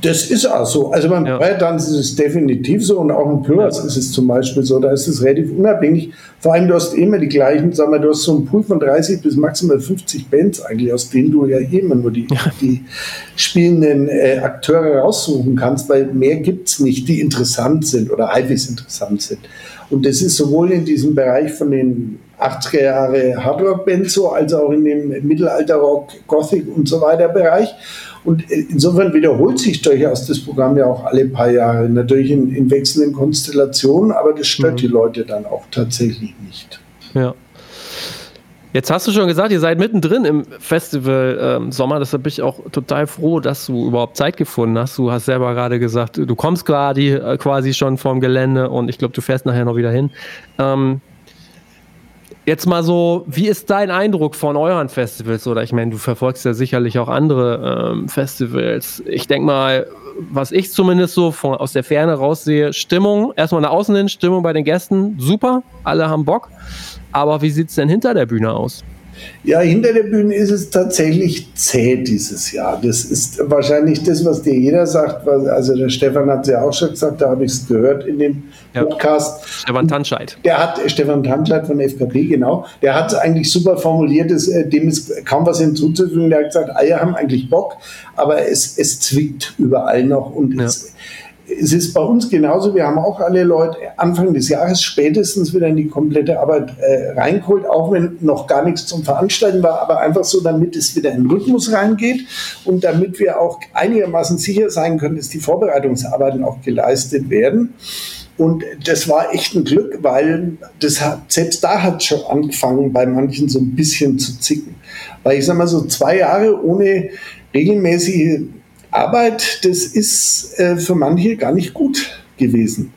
Das ist auch so. Also beim ja. Breittanz ist es definitiv so und auch im Pyras ja. ist es zum Beispiel so. Da ist es relativ unabhängig. Vor allem, du hast immer die gleichen, sag mal, du hast so einen Pool von 30 bis maximal 50 Bands eigentlich, aus denen du ja immer nur die, ja. die spielenden äh, Akteure raussuchen kannst, weil mehr gibt es nicht, die interessant sind oder halbwegs interessant sind. Und das ist sowohl in diesem Bereich von den 80er Jahre Hardrock-Bands so, als auch in dem Mittelalter-Rock, Gothic und so weiter Bereich. Und insofern wiederholt sich durchaus das Programm ja auch alle paar Jahre, natürlich in, in wechselnden Konstellationen, aber das stört mhm. die Leute dann auch tatsächlich nicht. Ja. Jetzt hast du schon gesagt, ihr seid mittendrin im Festival ähm, Sommer, deshalb bin ich auch total froh, dass du überhaupt Zeit gefunden hast. Du hast selber gerade gesagt, du kommst gerade äh, quasi schon vom Gelände und ich glaube, du fährst nachher noch wieder hin. Ähm, Jetzt mal so, wie ist dein Eindruck von euren Festivals? Oder ich meine, du verfolgst ja sicherlich auch andere ähm, Festivals. Ich denke mal, was ich zumindest so von, aus der Ferne raussehe, Stimmung, erstmal nach außen hin, Stimmung bei den Gästen, super, alle haben Bock. Aber wie sieht es denn hinter der Bühne aus? Ja, hinter der Bühne ist es tatsächlich zäh dieses Jahr. Das ist wahrscheinlich das, was dir jeder sagt. Also der Stefan hat es ja auch schon gesagt, da habe ich es gehört in dem ja. Podcast. Stefan Tanscheid. Der hat, Stefan Tanscheid von der FKP, genau, der hat es eigentlich super formuliert, das, äh, dem ist kaum was hinzuzufügen. Der hat gesagt, alle haben eigentlich Bock, aber es, es zwickt überall noch und ja. es, es ist bei uns genauso. Wir haben auch alle Leute Anfang des Jahres spätestens wieder in die komplette Arbeit äh, reingeholt, auch wenn noch gar nichts zum Veranstalten war, aber einfach so, damit es wieder in den Rhythmus reingeht und damit wir auch einigermaßen sicher sein können, dass die Vorbereitungsarbeiten auch geleistet werden. Und das war echt ein Glück, weil das hat, selbst da hat schon angefangen, bei manchen so ein bisschen zu zicken. Weil ich sag mal, so zwei Jahre ohne regelmäßige Arbeit, das ist äh, für manche gar nicht gut gewesen.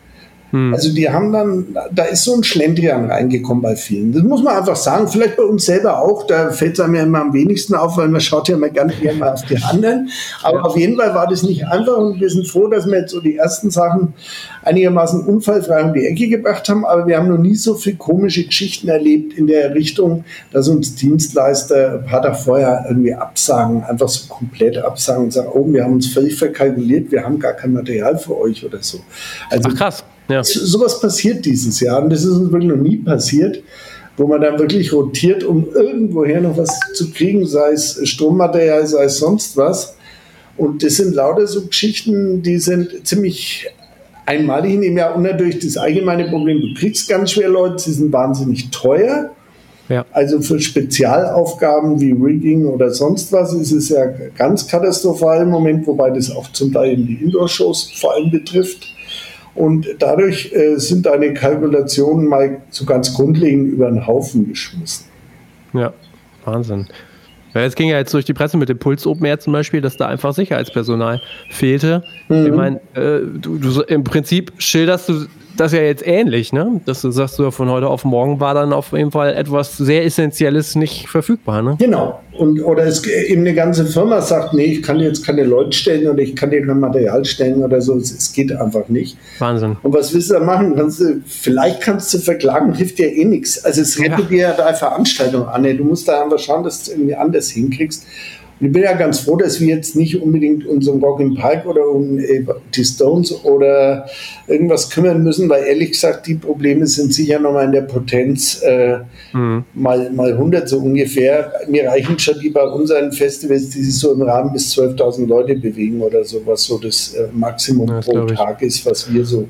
Hm. Also die haben dann, da ist so ein Schlendrian reingekommen bei vielen. Das muss man einfach sagen. Vielleicht bei uns selber auch. Da fällt es einem ja immer am wenigsten auf, weil man schaut ja immer ganz [LAUGHS] gerne mal auf die anderen. Aber ja. auf jeden Fall war das nicht einfach und wir sind froh, dass wir jetzt so die ersten Sachen einigermaßen unfallfrei um die Ecke gebracht haben. Aber wir haben noch nie so viele komische Geschichten erlebt in der Richtung, dass uns Dienstleister ein paar Tage vorher irgendwie absagen, einfach so komplett absagen und sagen, oh, wir haben uns völlig verkalkuliert, wir haben gar kein Material für euch oder so. Also, Ach krass. Ja. Sowas passiert dieses Jahr und das ist uns wirklich noch nie passiert, wo man dann wirklich rotiert, um irgendwoher noch was zu kriegen, sei es Strommaterial, sei es sonst was. Und das sind lauter so Geschichten, die sind ziemlich einmalig in dem Jahr und natürlich das allgemeine Problem, du kriegst ganz schwer Leute, sie sind wahnsinnig teuer. Ja. Also für Spezialaufgaben wie Rigging oder sonst was ist es ja ganz katastrophal im Moment, wobei das auch zum Teil die Indoor-Shows vor allem betrifft. Und dadurch äh, sind deine Kalkulationen mal so ganz grundlegend über den Haufen geschmissen. Ja, Wahnsinn. Ja, es ging ja jetzt durch die Presse mit dem Puls Open Air zum Beispiel, dass da einfach Sicherheitspersonal fehlte. Mhm. Ich meine, äh, du, du, im Prinzip schilderst du das ja jetzt ähnlich, ne? Dass du sagst, du von heute auf morgen war dann auf jeden Fall etwas sehr Essentielles nicht verfügbar, ne? Genau. Und, oder es eben eine ganze Firma sagt, nee, ich kann jetzt keine Leute stellen oder ich kann dir kein Material stellen oder so. Es, es, geht einfach nicht. Wahnsinn. Und was willst du da machen? Kannst du, vielleicht kannst du verklagen, hilft dir eh nichts. Also es rettet ja. dir ja deine Veranstaltung an. Du musst da einfach schauen, dass du es irgendwie anders hinkriegst. Ich bin ja ganz froh, dass wir jetzt nicht unbedingt um so einen Walk in Park oder um die Stones oder irgendwas kümmern müssen, weil ehrlich gesagt, die Probleme sind sicher nochmal in der Potenz äh, mhm. mal, mal 100 so ungefähr. Mir reichen schon die bei unseren Festivals, die sich so im Rahmen bis 12.000 Leute bewegen oder so, was so das äh, Maximum das pro Tag ist, was wir so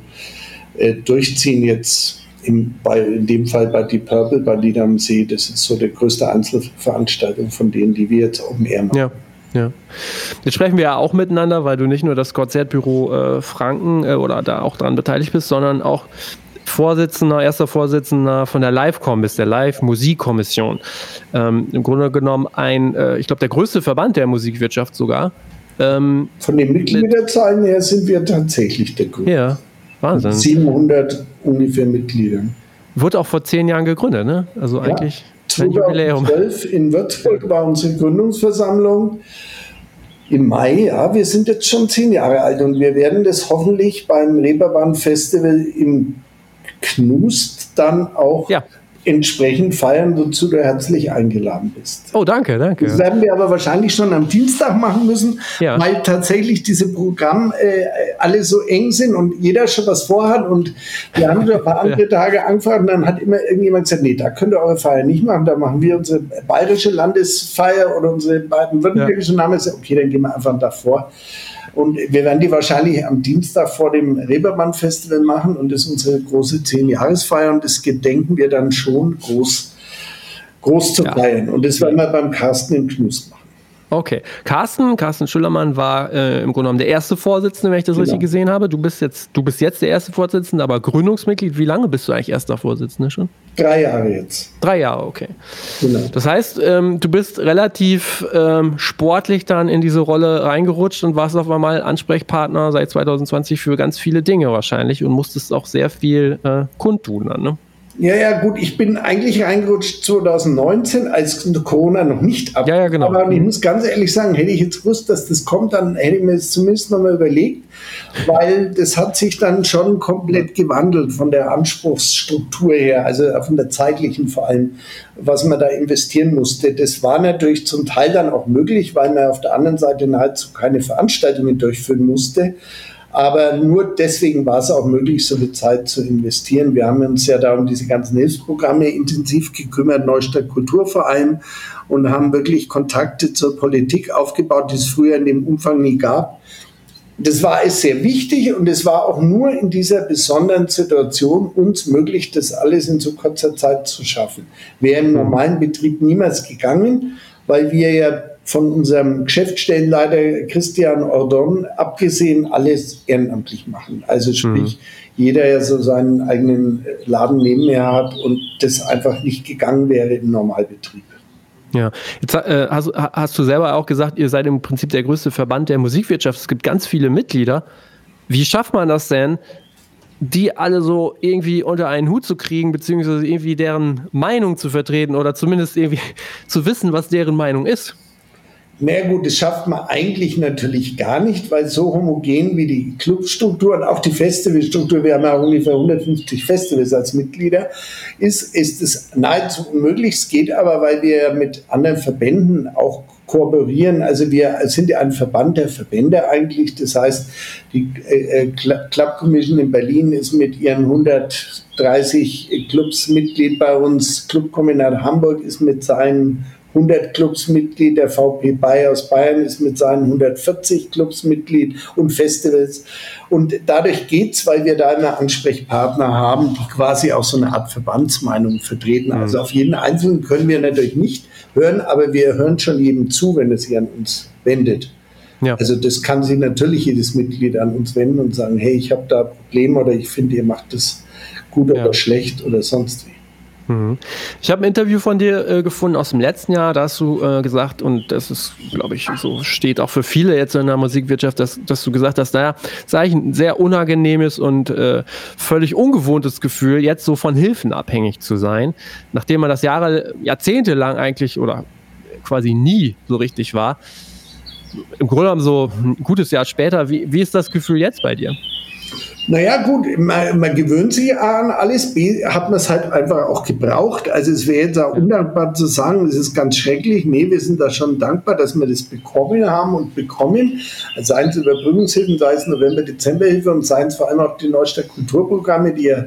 äh, durchziehen jetzt in, bei, in dem Fall bei Deep Purple, bei Lied am See, das ist so die größte Einzelveranstaltung von denen, die wir jetzt dem Air machen. Ja. Ja. Jetzt sprechen wir ja auch miteinander, weil du nicht nur das Konzertbüro äh, Franken äh, oder da auch dran beteiligt bist, sondern auch Vorsitzender, erster Vorsitzender von der Livecom bist, der Live-Musikkommission. Ähm, Im Grunde genommen ein, äh, ich glaube, der größte Verband der Musikwirtschaft sogar. Ähm, von den Mitgliederzahlen her sind wir tatsächlich der größte. Ja, Wahnsinn. 700 ungefähr Mitgliedern. Wurde auch vor zehn Jahren gegründet, ne? Also eigentlich. Ja, 2012 in Würzburg war unsere Gründungsversammlung. Im Mai, ja, wir sind jetzt schon zehn Jahre alt und wir werden das hoffentlich beim Reeperbahn Festival im Knust dann auch ja entsprechend feiern, wozu du herzlich eingeladen bist. Oh, danke, danke. Das werden wir aber wahrscheinlich schon am Dienstag machen müssen, ja. weil tatsächlich diese Programme äh, alle so eng sind und jeder schon was vorhat. Und wir haben ein paar andere [LAUGHS] ja. Tage angefragt und dann hat immer irgendjemand gesagt, nee, da könnt ihr eure Feier nicht machen, da machen wir unsere bayerische Landesfeier oder unsere beiden württembergische ja. Namen. Okay, dann gehen wir einfach davor. Und wir werden die wahrscheinlich am Dienstag vor dem Reeperbahn-Festival machen und das ist unsere große Zehn-Jahresfeier und das gedenken wir dann schon groß, groß zu feiern. Und das werden wir beim Carsten Knust machen. Okay. Carsten, Carsten Schüllermann war äh, im Grunde genommen der erste Vorsitzende, wenn ich das genau. richtig gesehen habe. Du bist jetzt, du bist jetzt der erste Vorsitzende, aber Gründungsmitglied. Wie lange bist du eigentlich erster Vorsitzender schon? Drei Jahre jetzt. Drei Jahre, okay. Genau. Das heißt, ähm, du bist relativ ähm, sportlich dann in diese Rolle reingerutscht und warst auf einmal Ansprechpartner seit 2020 für ganz viele Dinge wahrscheinlich und musstest auch sehr viel äh, kundtun dann, ne? Ja, ja, gut, ich bin eigentlich reingerutscht 2019, als Corona noch nicht ab. Ja, ja, genau. Aber ich muss ganz ehrlich sagen, hätte ich jetzt gewusst, dass das kommt, dann hätte ich mir das zumindest nochmal überlegt, weil das hat sich dann schon komplett gewandelt von der Anspruchsstruktur her, also von der zeitlichen vor allem, was man da investieren musste. Das war natürlich zum Teil dann auch möglich, weil man auf der anderen Seite nahezu keine Veranstaltungen durchführen musste. Aber nur deswegen war es auch möglich, so viel Zeit zu investieren. Wir haben uns ja da um diese ganzen Hilfsprogramme intensiv gekümmert, Neustadt Kultur vor allem, und haben wirklich Kontakte zur Politik aufgebaut, die es früher in dem Umfang nie gab. Das war es sehr wichtig und es war auch nur in dieser besonderen Situation uns möglich, das alles in so kurzer Zeit zu schaffen. Wäre im normalen Betrieb niemals gegangen, weil wir ja von unserem Geschäftsstellenleiter Christian Ordon abgesehen alles ehrenamtlich machen. Also sprich, mhm. jeder ja so seinen eigenen Laden neben mir hat und das einfach nicht gegangen wäre im Normalbetrieb. Ja, jetzt äh, hast, hast, du selber auch gesagt, ihr seid im Prinzip der größte Verband der Musikwirtschaft. Es gibt ganz viele Mitglieder. Wie schafft man das denn, die alle so irgendwie unter einen Hut zu kriegen, beziehungsweise irgendwie deren Meinung zu vertreten oder zumindest irgendwie [LAUGHS] zu wissen, was deren Meinung ist? Na gut, das schafft man eigentlich natürlich gar nicht, weil so homogen wie die Clubstruktur und auch die Festivalstruktur, wir haben ja ungefähr 150 Festivals als Mitglieder, ist, ist es nahezu unmöglich. Es geht aber, weil wir mit anderen Verbänden auch kooperieren. Also wir sind ja ein Verband der Verbände eigentlich. Das heißt, die äh, äh Club Commission in Berlin ist mit ihren 130 Clubs Mitglied bei uns. Clubkombinat Hamburg ist mit seinen 100 Clubs Mitglied, der VP Bayer aus Bayern ist mit seinen 140 Clubs Mitglied und Festivals. Und dadurch geht's, weil wir da eine Ansprechpartner haben, die quasi auch so eine Art Verbandsmeinung vertreten. Mhm. Also auf jeden Einzelnen können wir natürlich nicht hören, aber wir hören schon jedem zu, wenn es sich an uns wendet. Ja. Also das kann sich natürlich jedes Mitglied an uns wenden und sagen, hey, ich habe da Probleme oder ich finde, ihr macht das gut ja. oder schlecht oder sonst wie. Mhm. Ich habe ein Interview von dir äh, gefunden aus dem letzten Jahr, da hast du äh, gesagt, und das ist, glaube ich, so steht auch für viele jetzt in der Musikwirtschaft, dass, dass du gesagt hast, naja, ist eigentlich ein sehr unangenehmes und äh, völlig ungewohntes Gefühl, jetzt so von Hilfen abhängig zu sein, nachdem man das Jahre, Jahrzehnte lang eigentlich oder quasi nie so richtig war. Im Grunde genommen so ein gutes Jahr später, wie, wie ist das Gefühl jetzt bei dir? Naja, gut, man, man, gewöhnt sich an alles. B, hat man es halt einfach auch gebraucht. Also es wäre jetzt auch undankbar zu sagen, es ist ganz schrecklich. Nee, wir sind da schon dankbar, dass wir das bekommen haben und bekommen. Also seien es Überbrückungshilfen, sei es November-Dezember-Hilfe und seien es vor allem auch die Neustadt Kulturprogramme, die ja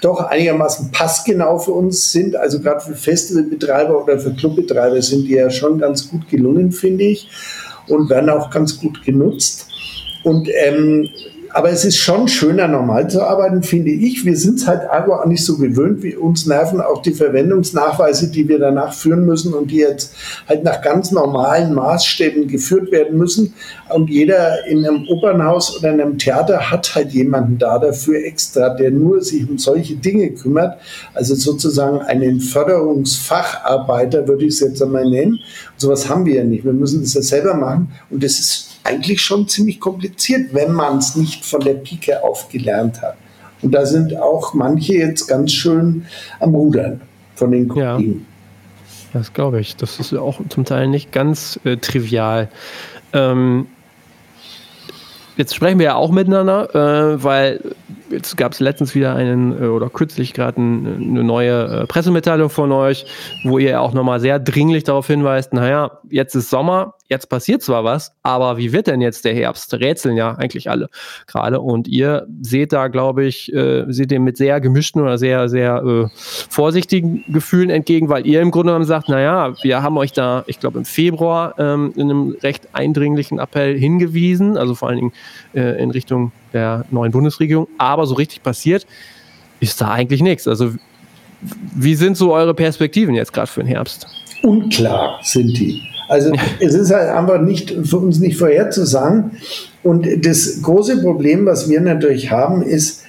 doch einigermaßen passgenau für uns sind. Also gerade für Festivalbetreiber oder für Clubbetreiber sind die ja schon ganz gut gelungen, finde ich. Und werden auch ganz gut genutzt. Und ähm, aber es ist schon schöner, normal zu arbeiten, finde ich. Wir sind es halt einfach auch nicht so gewöhnt, wie uns nerven auch die Verwendungsnachweise, die wir danach führen müssen und die jetzt halt nach ganz normalen Maßstäben geführt werden müssen. Und jeder in einem Opernhaus oder in einem Theater hat halt jemanden da dafür extra, der nur sich um solche Dinge kümmert. Also sozusagen einen Förderungsfacharbeiter, würde ich es jetzt einmal nennen. Und sowas haben wir ja nicht. Wir müssen das ja selber machen. Und das ist eigentlich schon ziemlich kompliziert, wenn man es nicht von der Pike auf gelernt hat. Und da sind auch manche jetzt ganz schön am Rudern von den Kollegen. Ja, das glaube ich. Das ist auch zum Teil nicht ganz äh, trivial. Ähm, jetzt sprechen wir ja auch miteinander, äh, weil jetzt gab es letztens wieder einen äh, oder kürzlich gerade ein, eine neue äh, Pressemitteilung von euch, wo ihr auch nochmal sehr dringlich darauf hinweist, naja, jetzt ist Sommer, jetzt passiert zwar was, aber wie wird denn jetzt der Herbst? Rätseln ja eigentlich alle gerade. Und ihr seht da, glaube ich, äh, seht dem mit sehr gemischten oder sehr, sehr äh, vorsichtigen Gefühlen entgegen, weil ihr im Grunde genommen sagt, naja, wir haben euch da, ich glaube, im Februar ähm, in einem recht eindringlichen Appell hingewiesen, also vor allen Dingen äh, in Richtung der neuen Bundesregierung, aber so richtig passiert ist da eigentlich nichts. Also wie sind so eure Perspektiven jetzt gerade für den Herbst? Unklar sind die. Also es ist halt einfach nicht für uns nicht vorherzusagen. Und das große Problem, was wir natürlich haben, ist,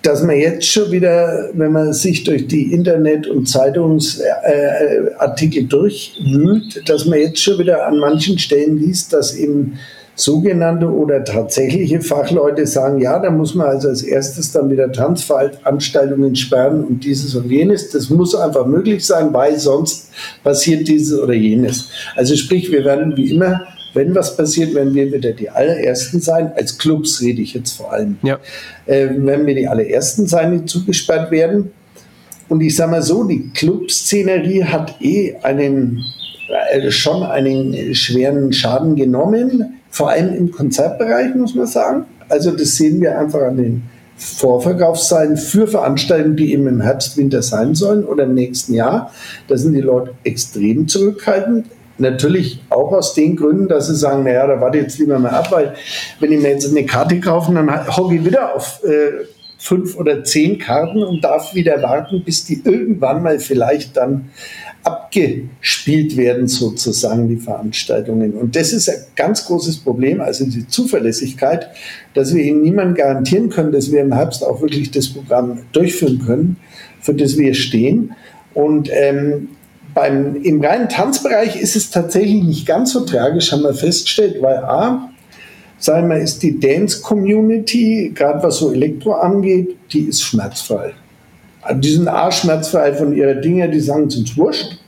dass man jetzt schon wieder, wenn man sich durch die Internet- und Zeitungsartikel durchwühlt, dass man jetzt schon wieder an manchen Stellen liest, dass eben sogenannte oder tatsächliche Fachleute sagen, ja, da muss man also als erstes dann wieder Tanzveranstaltungen sperren und dieses und jenes. Das muss einfach möglich sein, weil sonst passiert dieses oder jenes. Also sprich, wir werden wie immer, wenn was passiert, werden wir wieder die allerersten sein. Als Clubs rede ich jetzt vor allem. Ja. Äh, werden wir die allerersten sein, die zugesperrt werden. Und ich sage mal so, die Clubszenerie hat eh einen, äh, schon einen schweren Schaden genommen vor allem im Konzertbereich, muss man sagen. Also das sehen wir einfach an den Vorverkaufszahlen für Veranstaltungen, die eben im Herbst, Winter sein sollen oder im nächsten Jahr. Da sind die Leute extrem zurückhaltend. Natürlich auch aus den Gründen, dass sie sagen, naja, da warte jetzt lieber mal ab, weil wenn ich mir jetzt eine Karte kaufe, dann hocke ich wieder auf äh, fünf oder zehn Karten und darf wieder warten, bis die irgendwann mal vielleicht dann abgespielt werden, sozusagen, die Veranstaltungen. Und das ist ein ganz großes Problem, also die Zuverlässigkeit, dass wir Ihnen niemandem garantieren können, dass wir im Herbst auch wirklich das Programm durchführen können, für das wir stehen. Und ähm, beim, im reinen Tanzbereich ist es tatsächlich nicht ganz so tragisch, haben wir festgestellt, weil A, sagen wir, ist die Dance-Community, gerade was so Elektro angeht, die ist schmerzfrei. Die sind arschschmerzfrei von ihrer Dinge, die sagen, es uns wurscht.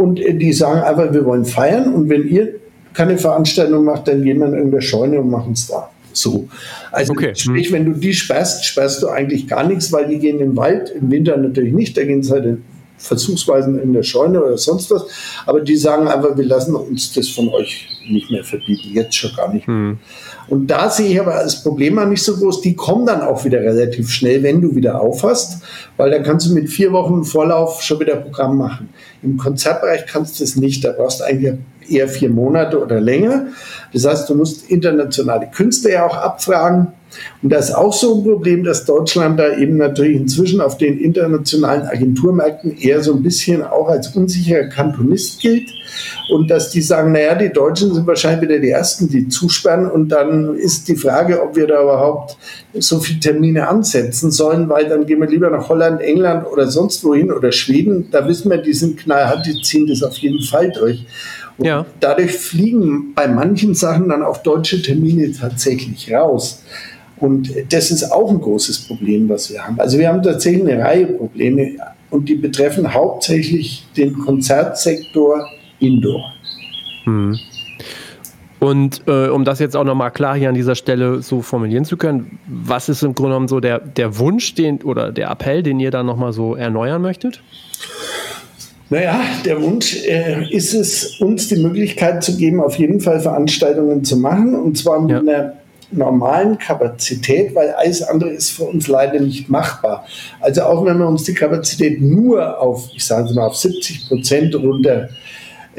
Und die sagen einfach, wir wollen feiern. Und wenn ihr keine Veranstaltung macht, dann gehen wir in irgendeine Scheune und machen es da. So. Also okay. sprich, wenn du die sperrst, sperrst du eigentlich gar nichts, weil die gehen in den Wald, im Winter natürlich nicht, da gehen sie halt versuchsweise in der Scheune oder sonst was. Aber die sagen einfach, wir lassen uns das von euch nicht mehr verbieten, jetzt schon gar nicht. Hm. Und da sehe ich aber das Problem auch nicht so groß. Die kommen dann auch wieder relativ schnell, wenn du wieder aufhast, weil dann kannst du mit vier Wochen Vorlauf schon wieder Programm machen. Im Konzertbereich kannst du das nicht. Da brauchst du eigentlich eher vier Monate oder länger. Das heißt, du musst internationale Künstler ja auch abfragen. Und da ist auch so ein Problem, dass Deutschland da eben natürlich inzwischen auf den internationalen Agenturmärkten eher so ein bisschen auch als unsicherer Kantonist gilt. Und dass die sagen, naja, die Deutschen sind wahrscheinlich wieder die Ersten, die zusperren. Und dann ist die Frage, ob wir da überhaupt so viele Termine ansetzen sollen, weil dann gehen wir lieber nach Holland, England oder sonst wohin oder Schweden. Da wissen wir, die sind knallhart, die ziehen das auf jeden Fall durch. Und ja. dadurch fliegen bei manchen Sachen dann auch deutsche Termine tatsächlich raus. Und das ist auch ein großes Problem, was wir haben. Also wir haben tatsächlich eine Reihe Probleme und die betreffen hauptsächlich den Konzertsektor Indoor. Hm. Und äh, um das jetzt auch nochmal klar hier an dieser Stelle so formulieren zu können, was ist im Grunde genommen so der, der Wunsch den, oder der Appell, den ihr da nochmal so erneuern möchtet? Naja, der Wunsch äh, ist es, uns die Möglichkeit zu geben, auf jeden Fall Veranstaltungen zu machen und zwar mit ja. einer normalen Kapazität, weil alles andere ist für uns leider nicht machbar. Also auch wenn wir uns die Kapazität nur auf, ich sage mal, auf 70 Prozent runter äh,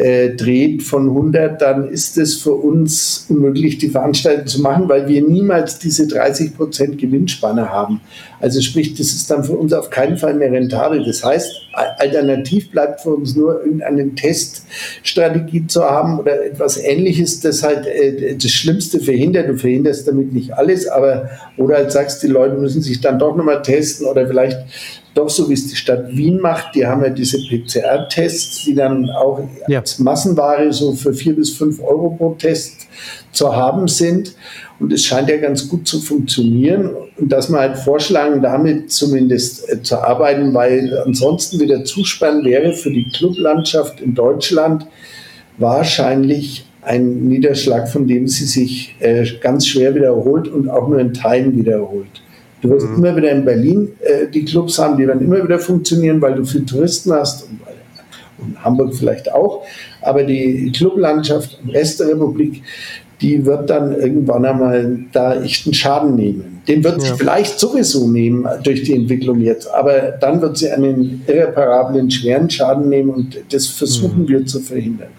dreht von 100, dann ist es für uns unmöglich, die Veranstaltung zu machen, weil wir niemals diese 30 Prozent Gewinnspanne haben. Also sprich, das ist dann für uns auf keinen Fall mehr rentabel. Das heißt, alternativ bleibt für uns nur irgendeine Teststrategie zu haben oder etwas Ähnliches, das halt äh, das Schlimmste verhindert. Du verhinderst damit nicht alles, aber oder halt sagst, die Leute müssen sich dann doch nochmal testen oder vielleicht doch so, wie es die Stadt Wien macht. Die haben ja diese PCR-Tests, die dann auch ja. als Massenware so für vier bis fünf Euro pro Test zu haben sind. Und es scheint ja ganz gut zu funktionieren. Und dass man halt vorschlagen, damit zumindest äh, zu arbeiten, weil ansonsten wieder Zuspann wäre für die Clublandschaft in Deutschland wahrscheinlich ein Niederschlag, von dem sie sich äh, ganz schwer wiederholt und auch nur in Teilen wiederholt. Du wirst mhm. immer wieder in Berlin äh, die Clubs haben, die werden immer wieder funktionieren, weil du viele Touristen hast und, und Hamburg vielleicht auch. Aber die Clublandschaft im Rest der Republik, die wird dann irgendwann einmal da echt einen Schaden nehmen. Den wird ja. sie vielleicht sowieso nehmen durch die Entwicklung jetzt, aber dann wird sie einen irreparablen, schweren Schaden nehmen und das versuchen mhm. wir zu verhindern.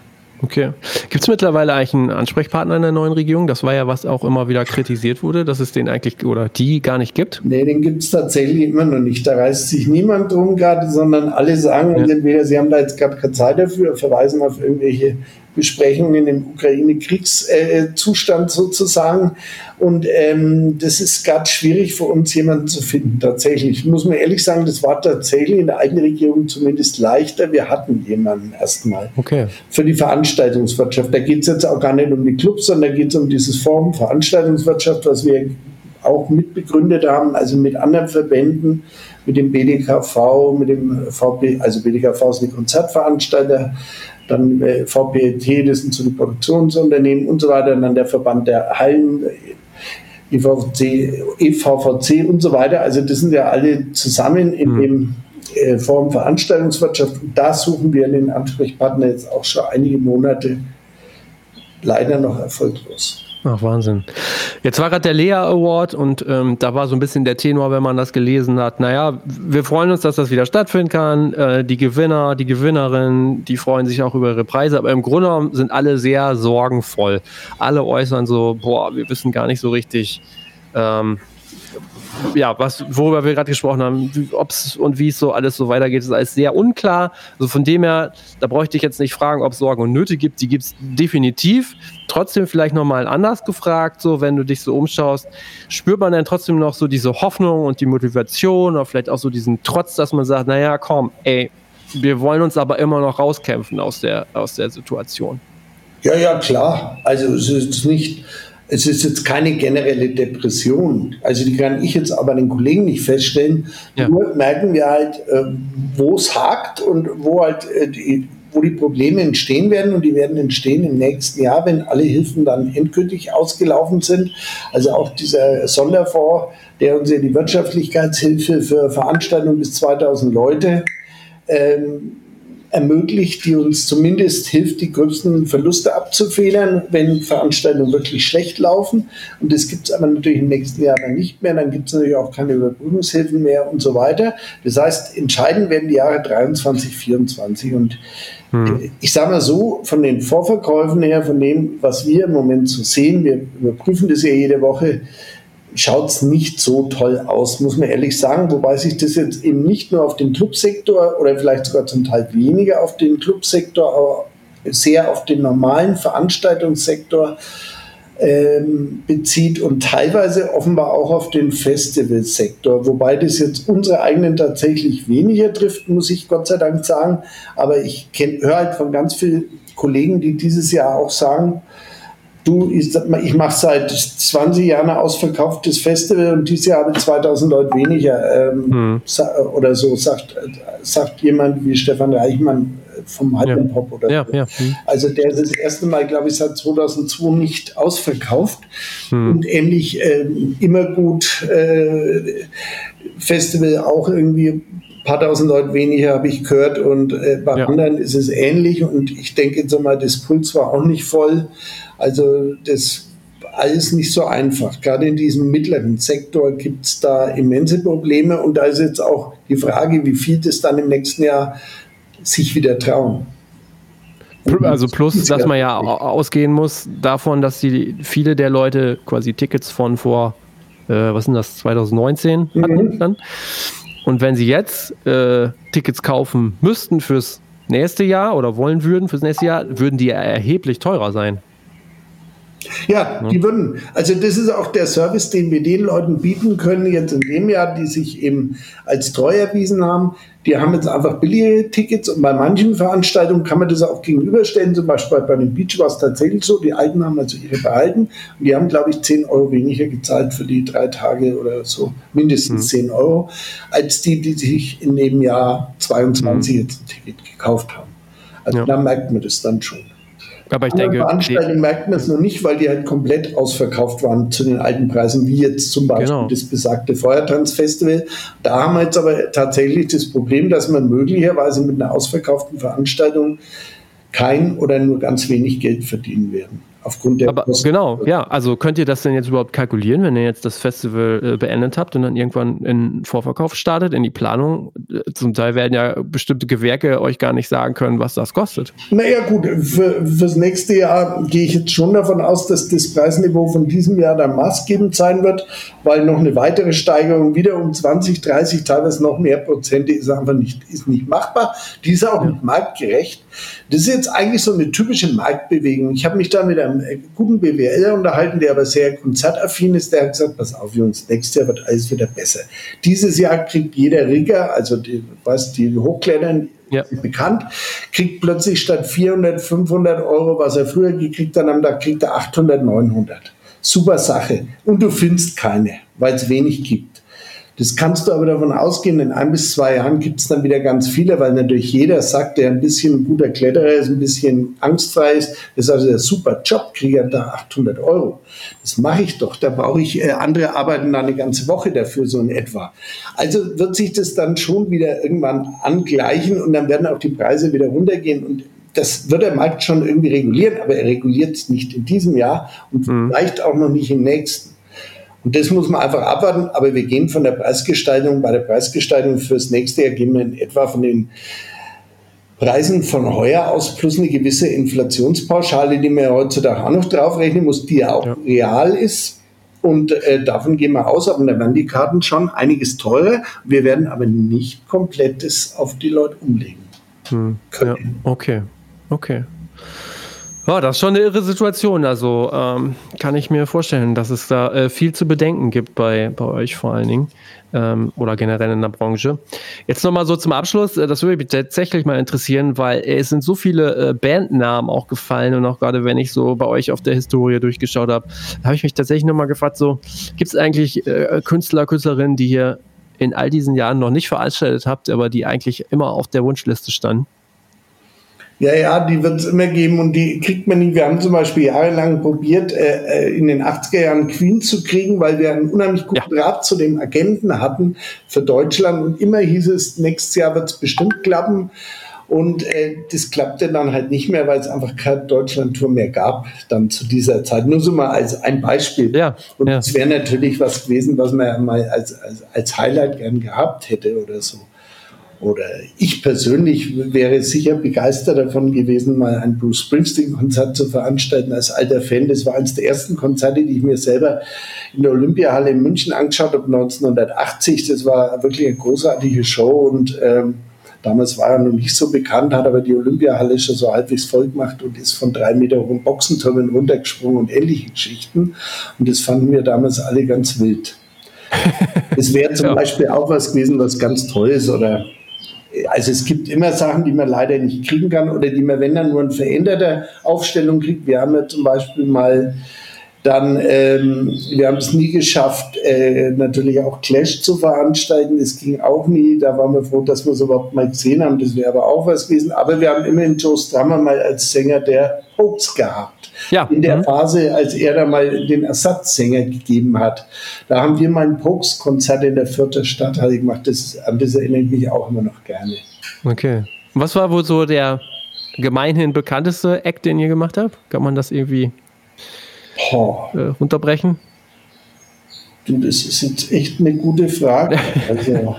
Okay. Gibt es mittlerweile eigentlich einen Ansprechpartner in der neuen Regierung? Das war ja, was auch immer wieder kritisiert wurde, dass es den eigentlich oder die gar nicht gibt. Nee, den gibt es tatsächlich immer noch nicht. Da reißt sich niemand drum gerade, sondern alle sagen, ja. entweder sie haben da jetzt gerade keine Zeit dafür, verweisen auf irgendwelche Besprechungen im Ukraine-Kriegszustand sozusagen. Und ähm, das ist gerade schwierig für uns, jemanden zu finden. Tatsächlich, muss man ehrlich sagen, das war tatsächlich in der alten Regierung zumindest leichter. Wir hatten jemanden erstmal okay. für die Veranstaltungswirtschaft. Da geht es jetzt auch gar nicht um die Clubs, sondern da geht es um dieses Forum Veranstaltungswirtschaft, was wir auch mitbegründet haben, also mit anderen Verbänden, mit dem BDKV, mit dem VP, also BDKV ist eine Konzertveranstalter, dann äh, VPT, das sind so die Produktionsunternehmen und so weiter, und dann der Verband der Hallen, EVC, EVVC und so weiter. Also das sind ja alle zusammen in mhm. dem äh, Form Veranstaltungswirtschaft. Und da suchen wir den Ansprechpartner jetzt auch schon einige Monate leider noch erfolglos. Ach, Wahnsinn. Jetzt war gerade der Lea Award und ähm, da war so ein bisschen der Tenor, wenn man das gelesen hat. Naja, wir freuen uns, dass das wieder stattfinden kann. Äh, die Gewinner, die Gewinnerinnen, die freuen sich auch über ihre Preise. Aber im Grunde genommen sind alle sehr sorgenvoll. Alle äußern so, boah, wir wissen gar nicht so richtig, ähm, ja, was, worüber wir gerade gesprochen haben, ob es und wie es so alles so weitergeht, ist alles sehr unklar. Also von dem her, da bräuchte ich jetzt nicht fragen, ob es Sorgen und Nöte gibt. Die gibt es definitiv. Trotzdem vielleicht nochmal anders gefragt, so wenn du dich so umschaust, spürt man dann trotzdem noch so diese Hoffnung und die Motivation oder vielleicht auch so diesen Trotz, dass man sagt, naja, komm, ey, wir wollen uns aber immer noch rauskämpfen aus der, aus der Situation. Ja, ja, klar. Also es ist nicht, es ist jetzt keine generelle Depression. Also die kann ich jetzt aber den Kollegen nicht feststellen. Ja. Nur merken wir halt, äh, wo es hakt und wo halt äh, die, wo die Probleme entstehen werden. Und die werden entstehen im nächsten Jahr, wenn alle Hilfen dann endgültig ausgelaufen sind. Also auch dieser Sonderfonds, der uns ja die Wirtschaftlichkeitshilfe für Veranstaltungen bis 2000 Leute ähm, ermöglicht, die uns zumindest hilft, die größten Verluste abzufedern, wenn Veranstaltungen wirklich schlecht laufen. Und das gibt es aber natürlich im nächsten Jahr dann nicht mehr. Dann gibt es natürlich auch keine Überbrückungshilfen mehr und so weiter. Das heißt, entscheidend werden die Jahre 23, 24. Und hm. ich sage mal so, von den Vorverkäufen her, von dem, was wir im Moment so sehen, wir überprüfen das ja jede Woche, schaut es nicht so toll aus, muss man ehrlich sagen. Wobei sich das jetzt eben nicht nur auf den Clubsektor oder vielleicht sogar zum Teil weniger auf den Clubsektor, aber sehr auf den normalen Veranstaltungssektor ähm, bezieht und teilweise offenbar auch auf den Festivalsektor, wobei das jetzt unsere eigenen tatsächlich weniger trifft, muss ich Gott sei Dank sagen. Aber ich höre halt von ganz vielen Kollegen, die dieses Jahr auch sagen, du, ich, ich mache seit 20 Jahren ein ausverkauftes Festival und dieses Jahr habe ich 2000 Leute weniger ähm, hm. oder so, sagt, sagt jemand wie Stefan Reichmann vom Hyper Pop oder ja, so. Ja. Hm. Also der ist das erste Mal, glaube ich, seit 2002 nicht ausverkauft hm. und ähnlich äh, immer gut äh, Festival auch irgendwie ein paar tausend Leute weniger habe ich gehört und äh, bei ja. anderen ist es ähnlich und ich denke jetzt mal, das Puls war auch nicht voll. Also das alles nicht so einfach. Gerade in diesem mittleren Sektor gibt es da immense Probleme und da ist jetzt auch die Frage, wie viel das dann im nächsten Jahr sich wieder trauen. Also plus, dass man ja ausgehen muss davon, dass die, viele der Leute quasi Tickets von vor, äh, was sind das, 2019 hatten mhm. dann. Und wenn sie jetzt äh, Tickets kaufen müssten fürs nächste Jahr oder wollen würden fürs nächste Jahr, würden die erheblich teurer sein. Ja, die würden. Also das ist auch der Service, den wir den Leuten bieten können, jetzt in dem Jahr, die sich eben als treu erwiesen haben. Die haben jetzt einfach billige Tickets und bei manchen Veranstaltungen kann man das auch gegenüberstellen. Zum Beispiel bei den Beach war es tatsächlich so, die Alten haben also ihre behalten und die haben, glaube ich, 10 Euro weniger gezahlt für die drei Tage oder so, mindestens mhm. 10 Euro, als die, die sich in dem Jahr 22 mhm. jetzt ein Ticket gekauft haben. Also ja. da merkt man das dann schon. Aber ich denke. Veranstaltungen merkt man es noch nicht, weil die halt komplett ausverkauft waren zu den alten Preisen, wie jetzt zum Beispiel genau. das besagte Feuertanzfestival. Da haben wir jetzt aber tatsächlich das Problem, dass man möglicherweise mit einer ausverkauften Veranstaltung kein oder nur ganz wenig Geld verdienen werden aufgrund der Aber Kosten. Genau, ja. Also könnt ihr das denn jetzt überhaupt kalkulieren, wenn ihr jetzt das Festival äh, beendet habt und dann irgendwann in Vorverkauf startet, in die Planung? Äh, zum Teil werden ja bestimmte Gewerke euch gar nicht sagen können, was das kostet. Naja, gut, für, fürs nächste Jahr gehe ich jetzt schon davon aus, dass das Preisniveau von diesem Jahr dann maßgebend sein wird, weil noch eine weitere Steigerung wieder um 20, 30, teilweise noch mehr Prozente ist einfach nicht, ist nicht machbar. Die ist auch ja. nicht marktgerecht. Das ist jetzt eigentlich so eine typische Marktbewegung. Ich habe mich da mit einem äh, guten BWL unterhalten, der aber sehr konzertaffin ist. Der hat gesagt, pass auf, Jungs, nächstes Jahr wird alles wieder besser. Dieses Jahr kriegt jeder Rigger, also die, was die Hochklettern, ja. bekannt, kriegt plötzlich statt 400, 500 Euro, was er früher gekriegt hat, da kriegt er 800, 900. Super Sache. Und du findest keine, weil es wenig gibt. Das kannst du aber davon ausgehen, in ein bis zwei Jahren gibt es dann wieder ganz viele, weil natürlich jeder sagt, der ein bisschen ein guter Kletterer ist, ein bisschen angstfrei ist, das ist also der super Job, kriege er da 800 Euro. Das mache ich doch, da brauche ich, äh, andere arbeiten da eine ganze Woche dafür, so in etwa. Also wird sich das dann schon wieder irgendwann angleichen und dann werden auch die Preise wieder runtergehen und das wird der Markt schon irgendwie regulieren, aber er reguliert es nicht in diesem Jahr und mhm. vielleicht auch noch nicht im nächsten. Und das muss man einfach abwarten. Aber wir gehen von der Preisgestaltung, bei der Preisgestaltung fürs nächste Jahr gehen wir in etwa von den Preisen von heuer aus plus eine gewisse Inflationspauschale, die man ja heutzutage auch noch draufrechnen muss, die ja auch ja. real ist. Und äh, davon gehen wir aus, aber dann werden die Karten schon einiges teurer. Wir werden aber nicht komplett das auf die Leute umlegen. Hm. Ja, okay, okay. Ja, das ist schon eine irre Situation. Also ähm, kann ich mir vorstellen, dass es da äh, viel zu bedenken gibt bei, bei euch vor allen Dingen ähm, oder generell in der Branche. Jetzt nochmal so zum Abschluss, äh, das würde mich tatsächlich mal interessieren, weil äh, es sind so viele äh, Bandnamen auch gefallen und auch gerade wenn ich so bei euch auf der Historie durchgeschaut habe, habe ich mich tatsächlich nochmal gefragt, so gibt es eigentlich äh, Künstler, Künstlerinnen, die ihr in all diesen Jahren noch nicht veranstaltet habt, aber die eigentlich immer auf der Wunschliste standen? Ja, ja, die wird es immer geben und die kriegt man nicht. Wir haben zum Beispiel jahrelang probiert, äh, äh in den 80er Jahren Queen zu kriegen, weil wir einen unheimlich guten ja. Draht zu dem Agenten hatten für Deutschland und immer hieß es, nächstes Jahr wird es bestimmt klappen. Und äh, das klappte dann halt nicht mehr, weil es einfach keine Deutschland-Tour mehr gab, dann zu dieser Zeit. Nur so mal als ein Beispiel. Ja, und es ja. wäre natürlich was gewesen, was man mal als, als, als Highlight gern gehabt hätte oder so oder ich persönlich wäre sicher begeistert davon gewesen, mal ein Bruce Springsteen-Konzert zu veranstalten als alter Fan. Das war eines der ersten Konzerte, die ich mir selber in der Olympiahalle in München angeschaut habe, 1980. Das war wirklich eine großartige Show und ähm, Damals war er noch nicht so bekannt, hat aber die Olympiahalle schon so halbwegs voll gemacht und ist von drei Meter hohen Boxentürmen runtergesprungen und ähnliche Geschichten. Und das fanden wir damals alle ganz wild. [LAUGHS] Es wäre zum ja. Beispiel auch was gewesen, was ganz toll ist oder also es gibt immer Sachen, die man leider nicht kriegen kann oder die man, wenn dann nur in veränderter Aufstellung kriegt. Wir haben ja zum Beispiel mal dann, ähm, wir haben es nie geschafft, äh, natürlich auch Clash zu veranstalten. Das ging auch nie. Da waren wir froh, dass wir es überhaupt mal gesehen haben. Das wäre aber auch was gewesen. Aber wir haben immerhin Joe Strummer mal als Sänger der Popes gehabt. Ja. In der mhm. Phase, als er da mal den Ersatzsänger gegeben hat. Da haben wir mal ein Pokes-Konzert in der Vierter Stadthalle gemacht. Das, an das erinnere ich mich auch immer noch gerne. Okay. Was war wohl so der gemeinhin bekannteste Act, den ihr gemacht habt? Kann man das irgendwie äh, runterbrechen? Du, das ist jetzt echt eine gute Frage. [LAUGHS]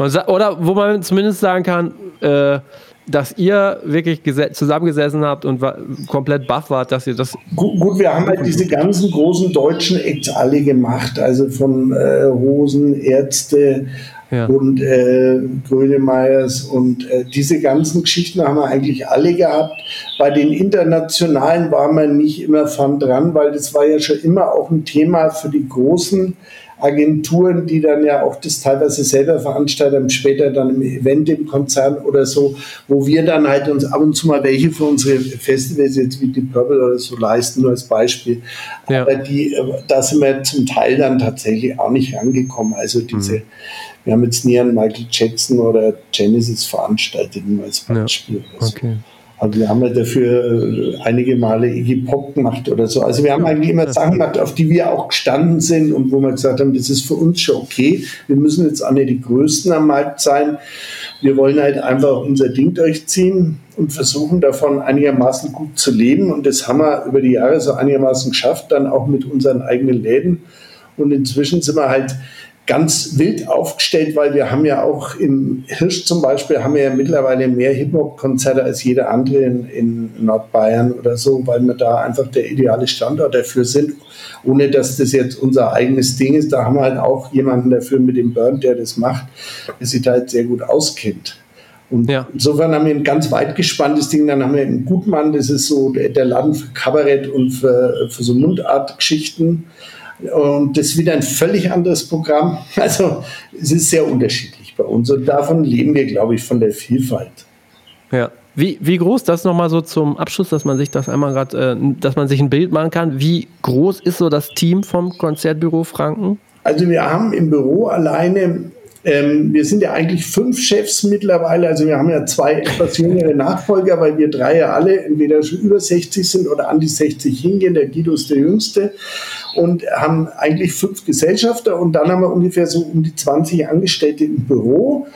Also. Oder wo man zumindest sagen kann, äh, dass ihr wirklich zusammengesessen habt und komplett baff wart, dass ihr das. Gut, gut, wir haben halt diese ganzen großen deutschen Acts alle gemacht, also von äh, Rosen, Ärzte ja. und äh, Grönemeyers und äh, diese ganzen Geschichten haben wir eigentlich alle gehabt. Bei den internationalen war man nicht immer von dran, weil das war ja schon immer auch ein Thema für die großen Agenturen, die dann ja auch das teilweise selber veranstalten, später dann im Event im Konzern oder so, wo wir dann halt uns ab und zu mal welche für unsere Festivals jetzt wie die Purple oder so leisten, nur als Beispiel. Ja. Aber die, da sind wir zum Teil dann tatsächlich auch nicht rangekommen. Also diese, mhm. Wir haben jetzt nie an Michael Jackson oder Genesis veranstaltet, nur als Beispiel. Ja. Okay. Also wir haben ja dafür äh, einige Male Iggy Pop gemacht oder so. Also wir haben eigentlich immer Sachen gemacht, auf die wir auch gestanden sind und wo wir gesagt haben, das ist für uns schon okay. Wir müssen jetzt auch nicht die Größten am Markt sein. Wir wollen halt einfach unser Ding durchziehen und versuchen davon einigermaßen gut zu leben. Und das haben wir über die Jahre so einigermaßen geschafft, dann auch mit unseren eigenen Läden. Und inzwischen sind wir halt ganz wild aufgestellt, weil wir haben ja auch im Hirsch zum Beispiel haben wir ja mittlerweile mehr Hip-Hop-Konzerte als jeder andere in, in, Nordbayern oder so, weil wir da einfach der ideale Standort dafür sind, ohne dass das jetzt unser eigenes Ding ist. Da haben wir halt auch jemanden dafür mit dem Burn, der das macht, der sich da halt sehr gut auskennt. Und ja. insofern haben wir ein ganz weit gespanntes Ding. Dann haben wir einen Gutmann, das ist so der Laden für Kabarett und für, für so Mundartgeschichten. Und das ist wieder ein völlig anderes Programm. [LAUGHS] Also es ist sehr unterschiedlich bei uns und davon leben wir, glaube ich, von der Vielfalt. Ja. Wie, wie groß, das nochmal so zum Abschluss, dass man sich das einmal gerade, äh, dass man sich ein Bild machen kann. Wie groß ist so das Team vom Konzertbüro Franken? Also wir haben im Büro alleine ähm, wir sind ja eigentlich fünf Chefs mittlerweile. Also wir haben ja zwei etwas jüngere Nachfolger, weil wir drei ja alle entweder schon über 60 sind oder an die 60 hingehen. Der Guido ist der Jüngste und haben eigentlich fünf Gesellschafter und dann haben wir ungefähr so um die 20 Angestellte im Büro.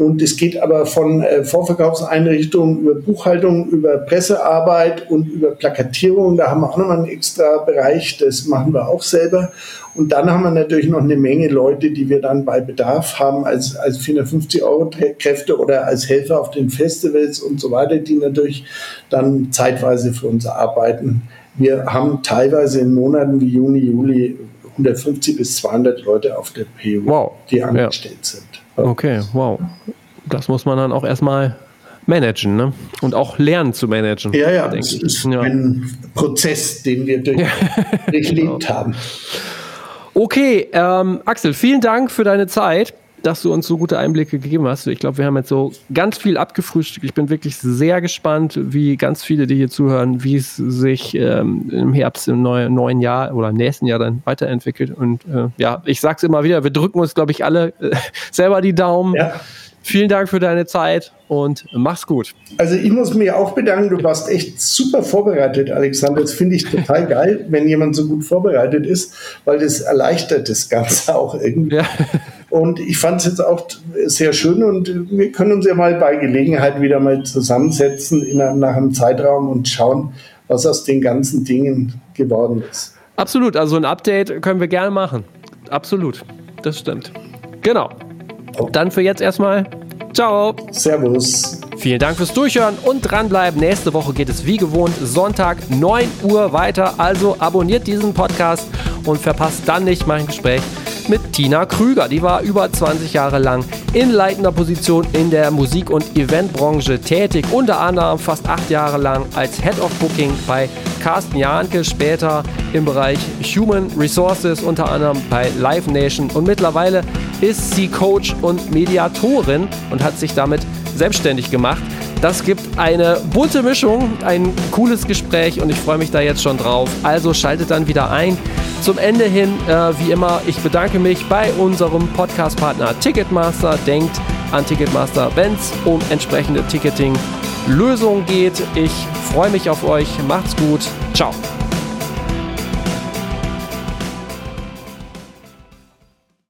Und es geht aber von äh, Vorverkaufseinrichtungen über Buchhaltung, über Pressearbeit und über Plakatierung. Da haben wir auch nochmal einen extra Bereich, das machen wir auch selber. Und dann haben wir natürlich noch eine Menge Leute, die wir dann bei Bedarf haben als, als 450 Euro Kräfte oder als Helfer auf den Festivals und so weiter, die natürlich dann zeitweise für uns arbeiten. Wir haben teilweise in Monaten wie Juni, Juli 150 bis 200 Leute auf der PU, wow. die angestellt ja. sind. Okay, wow. Das muss man dann auch erstmal managen ne? und auch lernen zu managen. Ja, ja, das ist ja. ein Prozess, den wir durch, durchlebt [LAUGHS] genau. haben. Okay, ähm, Axel, vielen Dank für deine Zeit dass du uns so gute Einblicke gegeben hast. Ich glaube, wir haben jetzt so ganz viel abgefrühstückt. Ich bin wirklich sehr gespannt, wie ganz viele, die hier zuhören, wie es sich ähm, im Herbst, im neuen, neuen Jahr oder im nächsten Jahr dann weiterentwickelt. Und äh, ja, ich sage es immer wieder, wir drücken uns, glaube ich, alle äh, [LAUGHS] selber die Daumen. Ja. Vielen Dank für deine Zeit und mach's gut. Also ich muss mich auch bedanken, du warst echt super vorbereitet, Alexander. Das finde ich total geil, wenn jemand so gut vorbereitet ist, weil das erleichtert das Ganze auch irgendwie. Ja. Und ich fand es jetzt auch sehr schön und wir können uns ja mal bei Gelegenheit wieder mal zusammensetzen in einem, nach einem Zeitraum und schauen, was aus den ganzen Dingen geworden ist. Absolut, also ein Update können wir gerne machen. Absolut, das stimmt. Genau. Dann für jetzt erstmal. Ciao. Servus. Vielen Dank fürs Durchhören und dranbleiben. Nächste Woche geht es wie gewohnt Sonntag 9 Uhr weiter. Also abonniert diesen Podcast und verpasst dann nicht mein Gespräch mit Tina Krüger. Die war über 20 Jahre lang in leitender Position in der Musik- und Eventbranche tätig. Unter anderem fast acht Jahre lang als Head of Booking bei Carsten Jahnke, später im Bereich Human Resources, unter anderem bei Live Nation. Und mittlerweile ist sie Coach und Mediatorin und hat sich damit selbstständig gemacht. Das gibt eine bunte Mischung, ein cooles Gespräch und ich freue mich da jetzt schon drauf. Also schaltet dann wieder ein. Zum Ende hin, äh, wie immer, ich bedanke mich bei unserem Podcast-Partner Ticketmaster. Denkt an Ticketmaster, wenn es um entsprechende Ticketing-Lösungen geht. Ich freue mich auf euch. Macht's gut. Ciao.